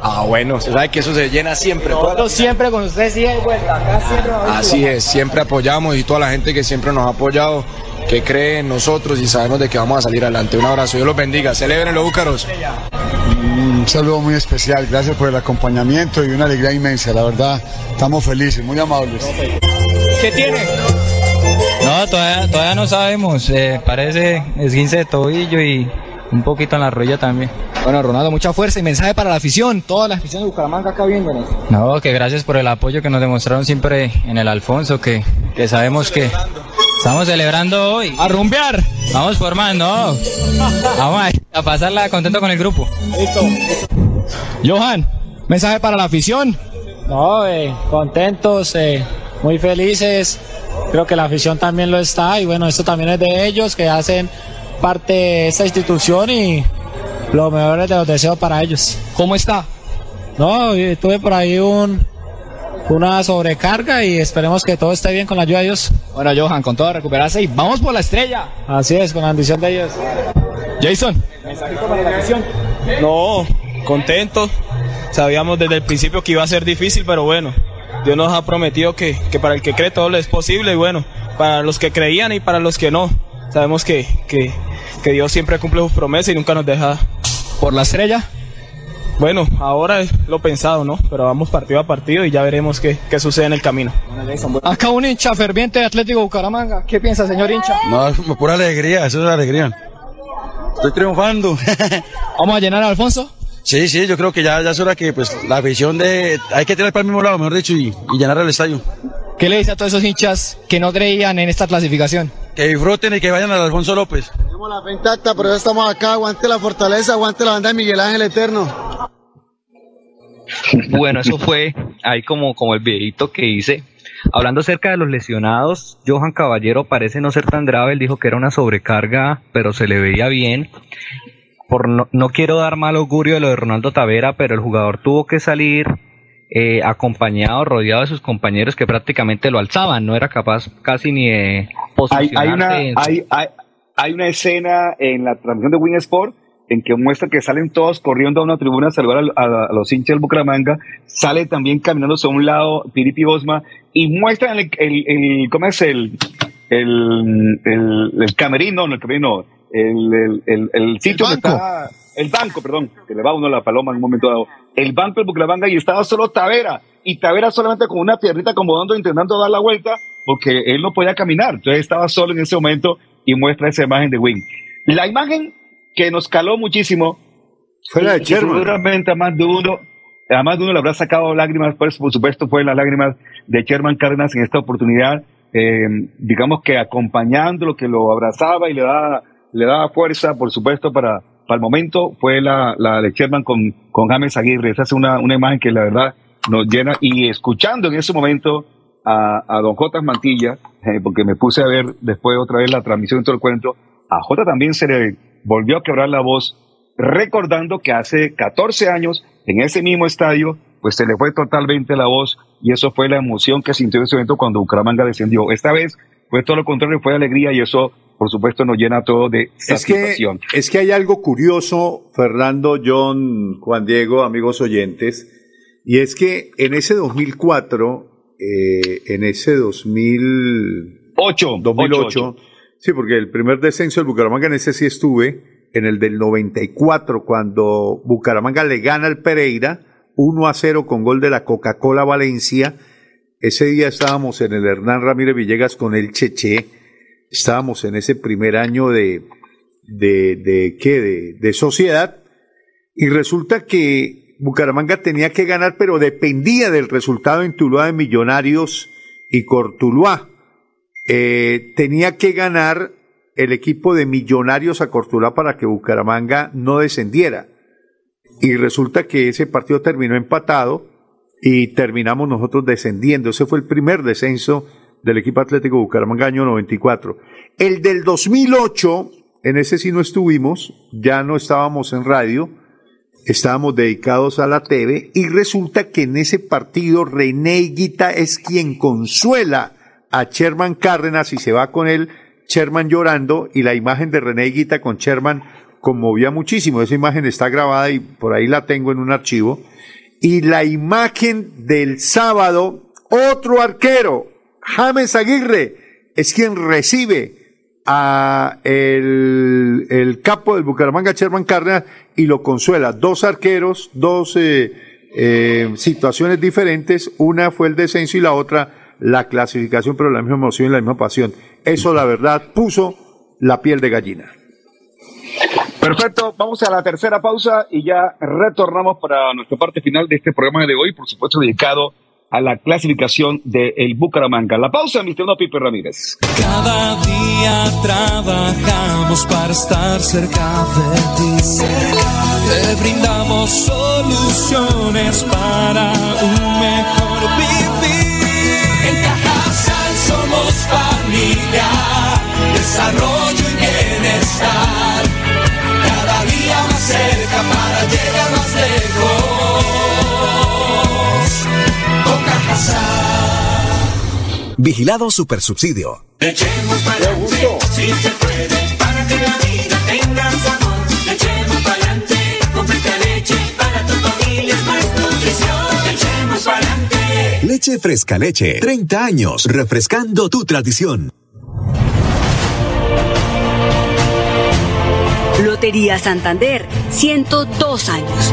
Ah, bueno, usted sabe que eso se llena siempre. Nosotros siempre con ustedes sí vuelta. Acá siempre Así es, siempre apoyamos y toda la gente que siempre nos ha apoyado, que cree en nosotros y sabemos de que vamos a salir adelante. Un abrazo, Dios los bendiga. Celebren los búcaros. Un saludo muy especial, gracias por el acompañamiento y una alegría inmensa, la verdad, estamos felices, muy amables. ¿Qué tiene? No, todavía, todavía no sabemos. eh, parece esguince de tobillo y un poquito en la rodilla también. Bueno, Ronaldo, mucha fuerza y mensaje para la afición, toda la afición de Bucaramanga acá viéndonos. No, que gracias por el apoyo que nos demostraron siempre en el Alfonso, que, que sabemos que estamos celebrando hoy. ¡A rumbear! Vamos por más, no. Vamos a, a pasarla contento con el grupo. Listo. Johan, mensaje para la afición. No, eh, contentos, eh, muy felices. Creo que la afición también lo está y bueno, esto también es de ellos que hacen parte de esta institución y lo mejor de los deseos para ellos. ¿Cómo está? No, y tuve por ahí un una sobrecarga y esperemos que todo esté bien con la ayuda de Dios. Bueno, Johan, con todo recuperarse y vamos por la estrella. Así es, con la bendición de ellos. Jason. Mensajito para la afición. No, contento. Sabíamos desde el principio que iba a ser difícil, pero bueno, Dios nos ha prometido que, que para el que cree todo lo es posible y bueno, para los que creían y para los que no, sabemos que, que, que Dios siempre cumple sus promesas y nunca nos deja. ¿Por la estrella? Bueno, ahora es lo pensado, ¿no? Pero vamos partido a partido y ya veremos qué, qué sucede en el camino. Acá un hincha ferviente de Atlético Bucaramanga. ¿Qué piensa, señor hincha? No, es pura alegría, eso es alegría. Estoy triunfando. ¿Vamos a llenar a Alfonso? Sí, sí, yo creo que ya, ya es hora que pues la afición de... Hay que tirar para el mismo lado, mejor dicho, y, y llenar el estadio. ¿Qué le dice a todos esos hinchas que no creían en esta clasificación? Que disfruten y que vayan al Alfonso López. Tenemos la fe intacta, por eso estamos acá. Aguante la fortaleza, aguante la banda de Miguel Ángel Eterno. Bueno, eso fue ahí como, como el videito que hice. Hablando acerca de los lesionados, Johan Caballero parece no ser tan grave. Él dijo que era una sobrecarga, pero se le veía bien. Por no, no quiero dar mal augurio de lo de Ronaldo Tavera, pero el jugador tuvo que salir eh, acompañado, rodeado de sus compañeros que prácticamente lo alzaban. No era capaz casi ni de Hay, posicionarse. hay, una, en su- hay, hay, hay una escena en la transmisión de Win Sport en que muestra que salen todos corriendo a una tribuna a saludar a, a- a los hinchas del Bucaramanga, sale también caminándose a un lado Piripi Bosma y muestran el, el, el- ¿cómo es el, el, el, el camerino, no el camerino, el, el, el, el sitio donde está, el banco, perdón, que le va uno la paloma en un momento dado, el banco del Bucaramanga y estaba solo Tavera, y Tavera solamente con una piernita acomodando, intentando dar la vuelta, porque él no podía caminar, entonces estaba solo en ese momento y muestra esa imagen de Wing. La imagen que nos caló muchísimo Fue la de Sherman. Seguramente a más de uno, a más de uno le habrá sacado lágrimas, pues por supuesto fue las lágrimas de Sherman Cárdenas en esta oportunidad, eh, digamos que acompañando lo que lo abrazaba y le daba, le daba fuerza, por supuesto, para, para el momento, fue la, la de Sherman con, con James Aguirre. Esa es una, una imagen que la verdad nos llena y escuchando en ese momento a, a don J. Mantilla, eh, porque me puse a ver después otra vez la transmisión y todo el cuento, a J también se le volvió a quebrar la voz recordando que hace 14 años en ese mismo estadio pues se le fue totalmente la voz y eso fue la emoción que sintió en ese momento cuando Bucaramanga descendió. Esta vez fue todo lo contrario, fue alegría y eso por supuesto nos llena todo de Es que, satisfacción. es que hay algo curioso, Fernando, John, Juan Diego, amigos oyentes, y es que en ese 2004, eh, en ese 2008, 2008, sí, porque el primer descenso del Bucaramanga en ese sí estuve, en el del 94, cuando Bucaramanga le gana al Pereira 1 a 0 con gol de la Coca-Cola Valencia. Ese día estábamos en el Hernán Ramírez Villegas con el Cheche, estábamos en ese primer año de, de, de ¿qué? De, sociedad. Y resulta que Bucaramanga tenía que ganar, pero dependía del resultado en Tuluá de Millonarios y Cortuluá. Eh, tenía que ganar el equipo de Millonarios a Cortuluá para que Bucaramanga no descendiera. Y resulta que ese partido terminó empatado y terminamos nosotros descendiendo. Ese fue el primer descenso del equipo Atlético Bucaramanga año 94. El del 2008, en ese sí no estuvimos, ya no estábamos en radio, estábamos dedicados a la TV y resulta que en ese partido René Guita es quien consuela a Sherman Cárdenas y se va con él, Sherman llorando y la imagen de René Guita con Sherman conmovía muchísimo. Esa imagen está grabada y por ahí la tengo en un archivo. Y la imagen del sábado, otro arquero, James Aguirre, es quien recibe a el, el capo del Bucaramanga, Sherman Cárdenas, y lo consuela. Dos arqueros, dos eh, eh, situaciones diferentes. Una fue el descenso y la otra la clasificación, pero la misma emoción y la misma pasión. Eso, la verdad, puso la piel de gallina. Perfecto, vamos a la tercera pausa y ya retornamos para nuestra parte final de este programa de hoy, por supuesto dedicado a la clasificación del Bucaramanga. La pausa, mi estimado Pipe Ramírez. Cada día trabajamos para estar cerca de ti. Te brindamos soluciones para un mejor vivir. En Cajasal somos familia, desarrollo y bienestar. Cada día más cerca para llegar más lejos. Con Cajasal. Vigilado Supersubsidio. Echemos para adelante, si se puede, para que la vida tenga sabor. Echemos para adelante, comprate leche, para tu familia es más nutrición. Echemos para adelante. Leche Fresca Leche. 30 años refrescando tu tradición. Lotería Santander, 102 años.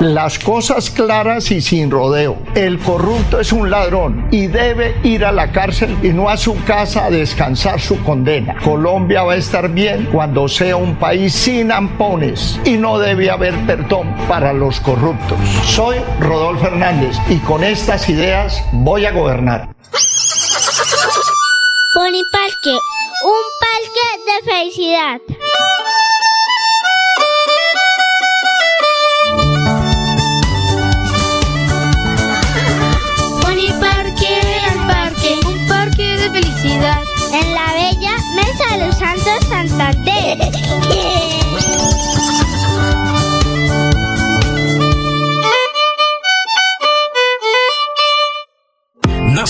Las cosas claras y sin rodeo. El corrupto es un ladrón y debe ir a la cárcel y no a su casa a descansar su condena. Colombia va a estar bien cuando sea un país sin ampones y no debe haber perdón para los corruptos. Soy Rodolfo Hernández y con estas ideas voy a gobernar. Pony Parque, un parque de felicidad. Felicidad.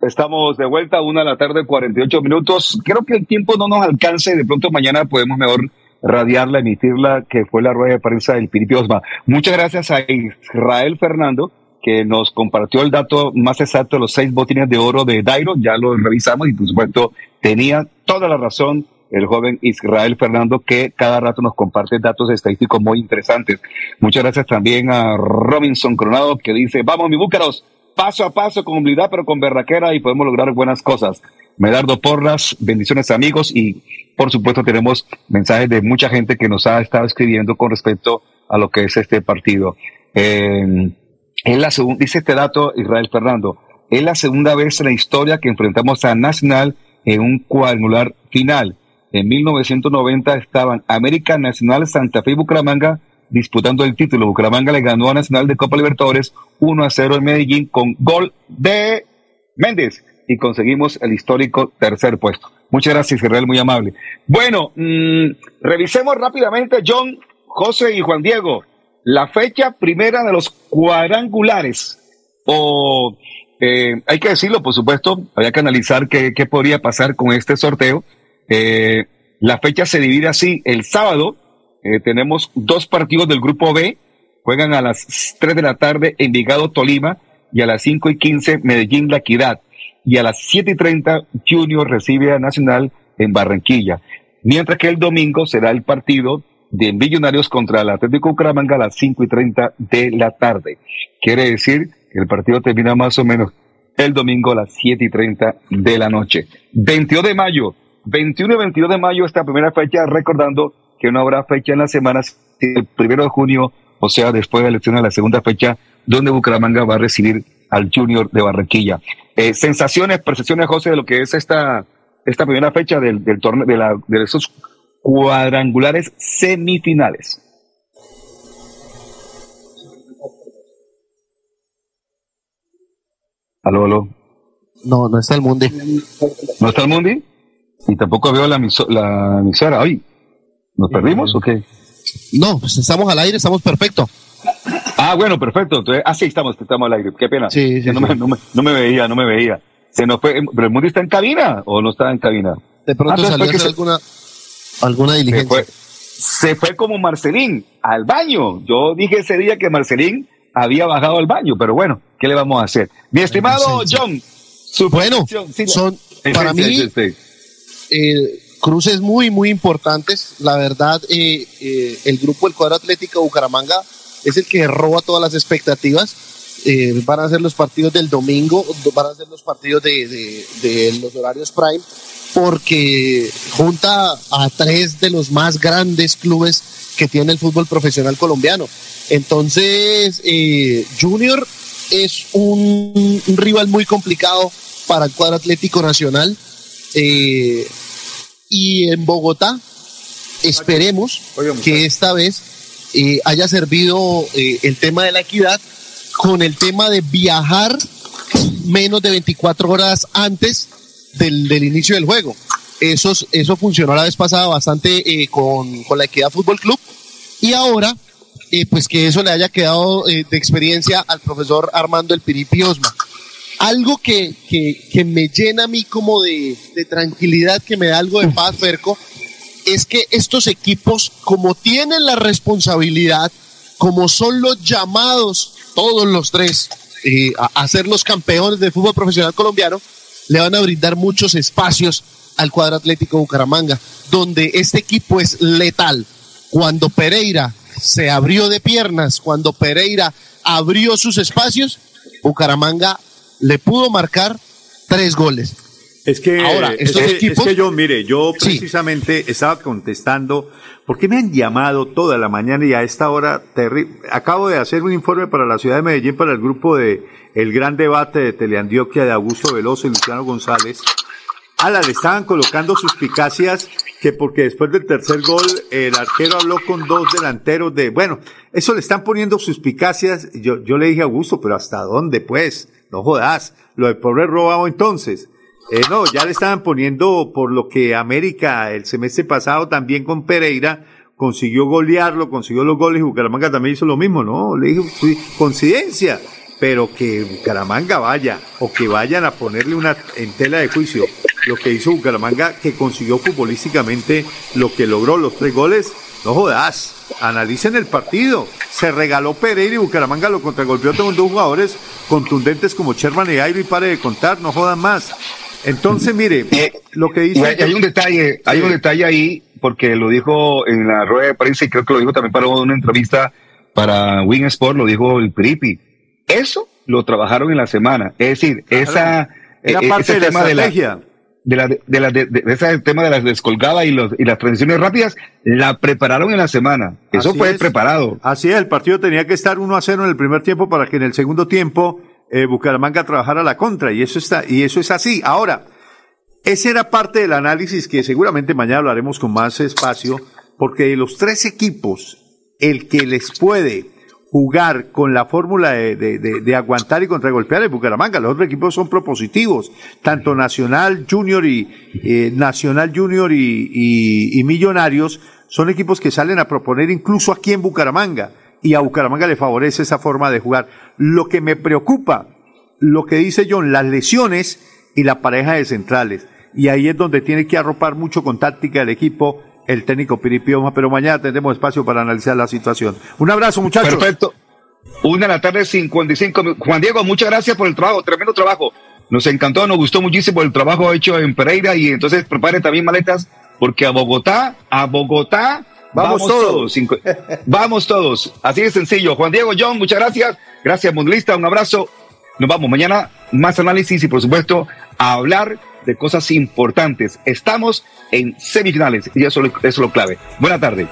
Estamos de vuelta, una de la tarde, 48 minutos. Creo que el tiempo no nos alcance. De pronto mañana podemos mejor radiarla, emitirla, que fue la rueda de prensa del Piripi Osma. Muchas gracias a Israel Fernando, que nos compartió el dato más exacto de los seis botines de oro de Dairo. Ya lo revisamos y, por supuesto, tenía toda la razón el joven Israel Fernando, que cada rato nos comparte datos estadísticos muy interesantes. Muchas gracias también a Robinson Coronado, que dice, vamos, mi búcaros, paso a paso, con humildad, pero con berraquera, y podemos lograr buenas cosas. Medardo Porras, bendiciones amigos, y por supuesto tenemos mensajes de mucha gente que nos ha estado escribiendo con respecto a lo que es este partido. Eh, la dice este dato Israel Fernando, es la segunda vez en la historia que enfrentamos a Nacional en un cuadrangular final. En 1990 estaban América Nacional, Santa Fe y Bucaramanga disputando el título. Bucaramanga le ganó a Nacional de Copa Libertadores 1 a 0 en Medellín con gol de Méndez y conseguimos el histórico tercer puesto. Muchas gracias, Israel, muy amable. Bueno, mmm, revisemos rápidamente, John, José y Juan Diego, la fecha primera de los cuadrangulares. O eh, hay que decirlo, por supuesto, había que analizar qué, qué podría pasar con este sorteo. Eh, la fecha se divide así. El sábado eh, tenemos dos partidos del grupo B. Juegan a las 3 de la tarde Envigado Tolima y a las 5 y 15 Medellín La Equidad. Y a las 7 y 30 Junior recibe a Nacional en Barranquilla. Mientras que el domingo será el partido de Millonarios contra el Atlético Bucaramanga a las 5 y 30 de la tarde. Quiere decir que el partido termina más o menos el domingo a las 7 y 30 de la noche. 22 de mayo, 21 y 22 de mayo esta primera fecha, recordando que no habrá fecha en las semanas, el primero de junio, o sea, después de la elección de la segunda fecha, donde Bucaramanga va a recibir al Junior de Barranquilla. Eh, sensaciones, percepciones, José, de lo que es esta, esta primera fecha del, del torneo, de, la, de esos cuadrangulares semifinales. Aló, aló. No, no está el Mundi. ¿No está el Mundi? Y tampoco veo la, la emisora. Ay, ¿nos perdimos o qué? No, pues estamos al aire, estamos perfecto. Ah, bueno, perfecto. Entonces, ah, sí, estamos, estamos al aire. Qué pena. Sí, sí, no, sí. Me, no, me, no me veía, no me veía. Se nos fue. ¿Pero el Mundi está en cabina o no está en cabina? De pronto Ah, salió alguna, alguna se diligencia. fue, se fue como Marcelín al baño. Yo dije ese día que Marcelín había bajado al baño, pero bueno, ¿qué le vamos a hacer? Mi estimado John, su Bueno, son, para mí, eh, cruces muy, muy importantes. La verdad, eh, eh, el grupo del cuadro Atlético Bucaramanga es el que roba todas las expectativas. Eh, van a ser los partidos del domingo, van a ser los partidos de, los horarios prime, porque junta a tres de los más grandes clubes que tiene el fútbol profesional colombiano. Entonces, Junior es un, rival muy complicado para el cuadro Atlético Nacional. Y en Bogotá esperemos que esta vez eh, haya servido eh, el tema de la equidad con el tema de viajar menos de 24 horas antes del, del inicio del juego. Eso, es- eso funcionó la vez pasada bastante eh, con, con la Equidad Fútbol Club y ahora pues que eso le haya quedado de experiencia al profesor Armando El Piripi Osma. Algo que, que, que me llena a mí como de, de tranquilidad, que me da algo de paz, Ferco, es que estos equipos, como tienen la responsabilidad, como son los llamados, todos los tres, eh, a, ser los campeones del fútbol profesional colombiano, le van a brindar muchos espacios al cuadro Atlético Bucaramanga, donde este equipo es letal. Cuando Pereira se abrió de piernas, cuando Pereira abrió sus espacios, Bucaramanga le pudo marcar tres goles. Es que, Ahora, es estos que- equipos- es que yo, mire, yo Sí. precisamente estaba contestando, porque me han llamado toda la mañana y a esta hora terrible. Acabo de hacer un informe para la ciudad de Medellín, para el grupo de El Gran Debate de Teleantioquia de Augusto Veloso y Luciano González. Ala, le estaban colocando suspicacias que porque después del tercer gol el arquero habló con dos delanteros de, bueno, eso le están poniendo suspicacias. Yo, yo le dije a Augusto, pero ¿hasta dónde pues? No jodas. Lo de pobre robado entonces. Eh, no, ya le estaban poniendo por lo que América el semestre pasado también con Pereira consiguió golearlo, consiguió los goles y Bucaramanga también hizo lo mismo, ¿no? Le dije, sí, coincidencia. pero que Bucaramanga vaya o que vayan a ponerle una en tela de juicio lo que hizo Bucaramanga, que consiguió futbolísticamente lo que logró, los tres goles, no jodas, analicen el partido. Se regaló Pereira y Bucaramanga lo contragolpeó con dos jugadores contundentes como Sherman y Airo y pare de contar, no jodan más. Entonces, mire, lo que dice... Hay, hay un detalle, hay un detalle ahí, porque lo dijo en la rueda de prensa y creo que lo dijo también para una entrevista para Wing Sport, lo dijo el Pripi. Eso lo trabajaron en la semana. Es decir, esa... Era eh, parte ese de la tema estrategia. de la, de, de la, de, de ese tema de las descolgadas y, los, y las transiciones rápidas, la prepararon en la semana. Eso Así fue es. preparado. Así es, el partido tenía que estar 1 a 0 en el primer tiempo para que en el segundo tiempo eh, Bucaramanga trabajara la contra y eso está y eso es así. Ahora, ese era parte del análisis que seguramente mañana hablaremos con más espacio, porque de los tres equipos, el que les puede jugar con la fórmula de, de- de- de aguantar y contragolpear es Bucaramanga. Los otros equipos son propositivos, tanto Nacional Junior y eh, Nacional Junior y, y- y Millonarios son equipos que salen a proponer incluso aquí en Bucaramanga y a Bucaramanga le favorece esa forma de jugar. Lo que me preocupa, lo que dice John, las lesiones y la pareja de centrales. Y ahí es donde tiene que arropar mucho con táctica el equipo, el técnico Piripioma, pero mañana tendremos espacio para analizar la situación. Un abrazo, muchachos. Perfecto. Una de la tarde, 55 minutos. Juan Diego, muchas gracias por el trabajo, tremendo trabajo. Nos encantó, nos gustó muchísimo el trabajo hecho en Pereira y entonces prepare también maletas porque a Bogotá, a Bogotá, Vamos todos. Cinco- vamos todos. Así de sencillo. Juan Diego, John, muchas gracias. Gracias, Mundialista, un abrazo. Nos vamos mañana, más análisis y por supuesto a hablar de cosas importantes. Estamos en semifinales y eso, eso es lo clave. Buena tarde.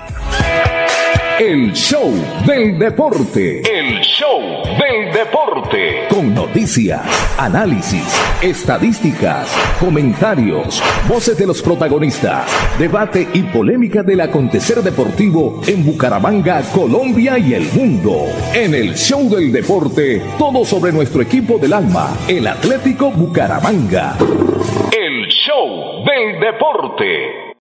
El show del deporte. El show del deporte. Con noticias, análisis, estadísticas, comentarios, voces de los protagonistas, debate y polémica del acontecer deportivo en Bucaramanga, Colombia y el mundo. En el show del deporte, todo sobre nuestro equipo del alma, el Atlético Bucaramanga. El show del deporte.